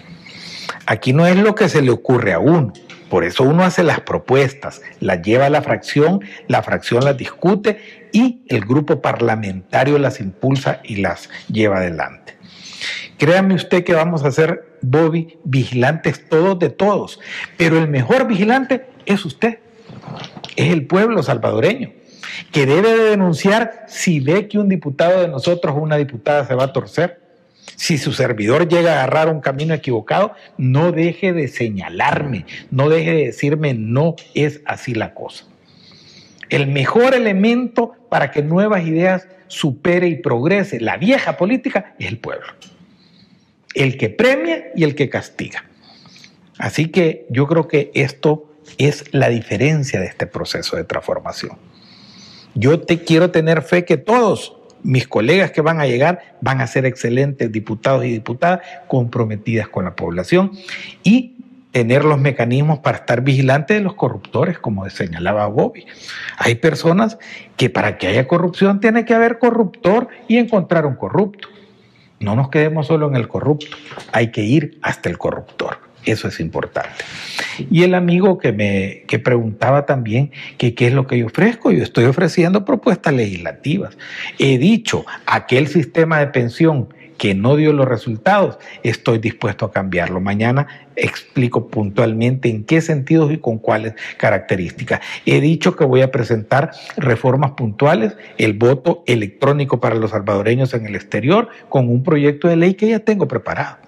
Aquí no es lo que se le ocurre a uno, por eso uno hace las propuestas, las lleva a la fracción, la fracción las discute y el grupo parlamentario las impulsa y las lleva adelante. Créame usted que vamos a ser, Bobby, vigilantes todos de todos, pero el mejor vigilante es usted, es el pueblo salvadoreño que debe de denunciar si ve que un diputado de nosotros o una diputada se va a torcer. Si su servidor llega a agarrar un camino equivocado, no deje de señalarme, no deje de decirme no es así la cosa. El mejor elemento para que nuevas ideas supere y progrese la vieja política es el pueblo. El que premia y el que castiga. Así que yo creo que esto es la diferencia de este proceso de transformación. Yo te quiero tener fe que todos mis colegas que van a llegar van a ser excelentes diputados y diputadas comprometidas con la población y tener los mecanismos para estar vigilantes de los corruptores, como señalaba Bobby. Hay personas que para que haya corrupción tiene que haber corruptor y encontrar un corrupto. No nos quedemos solo en el corrupto, hay que ir hasta el corruptor. Eso es importante. Y el amigo que me que preguntaba también qué es lo que yo ofrezco, yo estoy ofreciendo propuestas legislativas. He dicho, aquel sistema de pensión que no dio los resultados, estoy dispuesto a cambiarlo. Mañana explico puntualmente en qué sentidos y con cuáles características. He dicho que voy a presentar reformas puntuales, el voto electrónico para los salvadoreños en el exterior, con un proyecto de ley que ya tengo preparado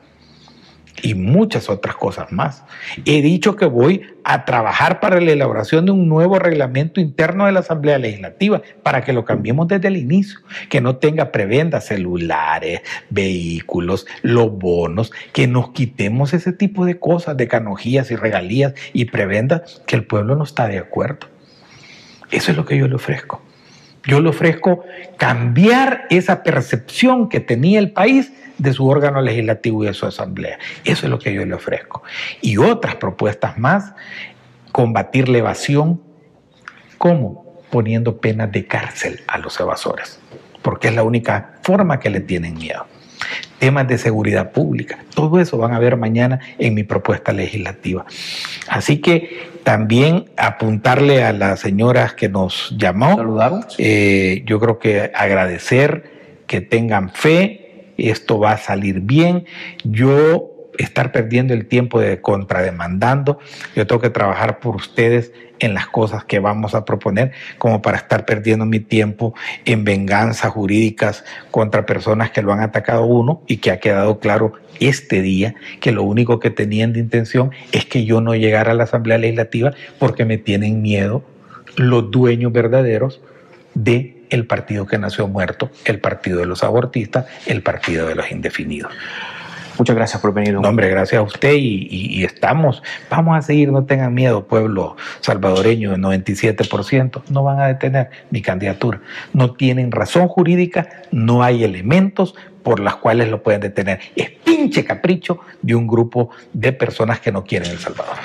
y muchas otras cosas más. He dicho que voy a trabajar para la elaboración de un nuevo reglamento interno de la Asamblea Legislativa para que lo cambiemos desde el inicio, que no tenga prebendas celulares, vehículos, los bonos, que nos quitemos ese tipo de cosas, de canojías y regalías y prebendas que el pueblo no está de acuerdo. Eso es lo que yo le ofrezco. Yo le ofrezco cambiar esa percepción que tenía el país de su órgano legislativo y de su asamblea. Eso es lo que yo le ofrezco. Y otras propuestas más, combatir la evasión, ¿cómo? Poniendo penas de cárcel a los evasores, porque es la única forma que le tienen miedo. Temas de seguridad pública, todo eso van a ver mañana en mi propuesta legislativa. Así que también apuntarle a las señoras que nos llamó. Saludaron. Eh, yo creo que agradecer que tengan fe, esto va a salir bien. Yo estar perdiendo el tiempo de contrademandando, yo tengo que trabajar por ustedes en las cosas que vamos a proponer, como para estar perdiendo mi tiempo en venganzas jurídicas contra personas que lo han atacado uno y que ha quedado claro este día que lo único que tenían de intención es que yo no llegara a la Asamblea Legislativa porque me tienen miedo los dueños verdaderos de el partido que nació muerto, el partido de los abortistas, el partido de los indefinidos. Muchas gracias por venir. No, hombre, gracias a usted y, estamos, vamos a seguir, no tengan miedo, pueblo salvadoreño, el 97%, no van a detener mi candidatura. No tienen razón jurídica, no hay elementos por las cuales lo pueden detener. Es pinche capricho de un grupo de personas que no quieren El Salvador.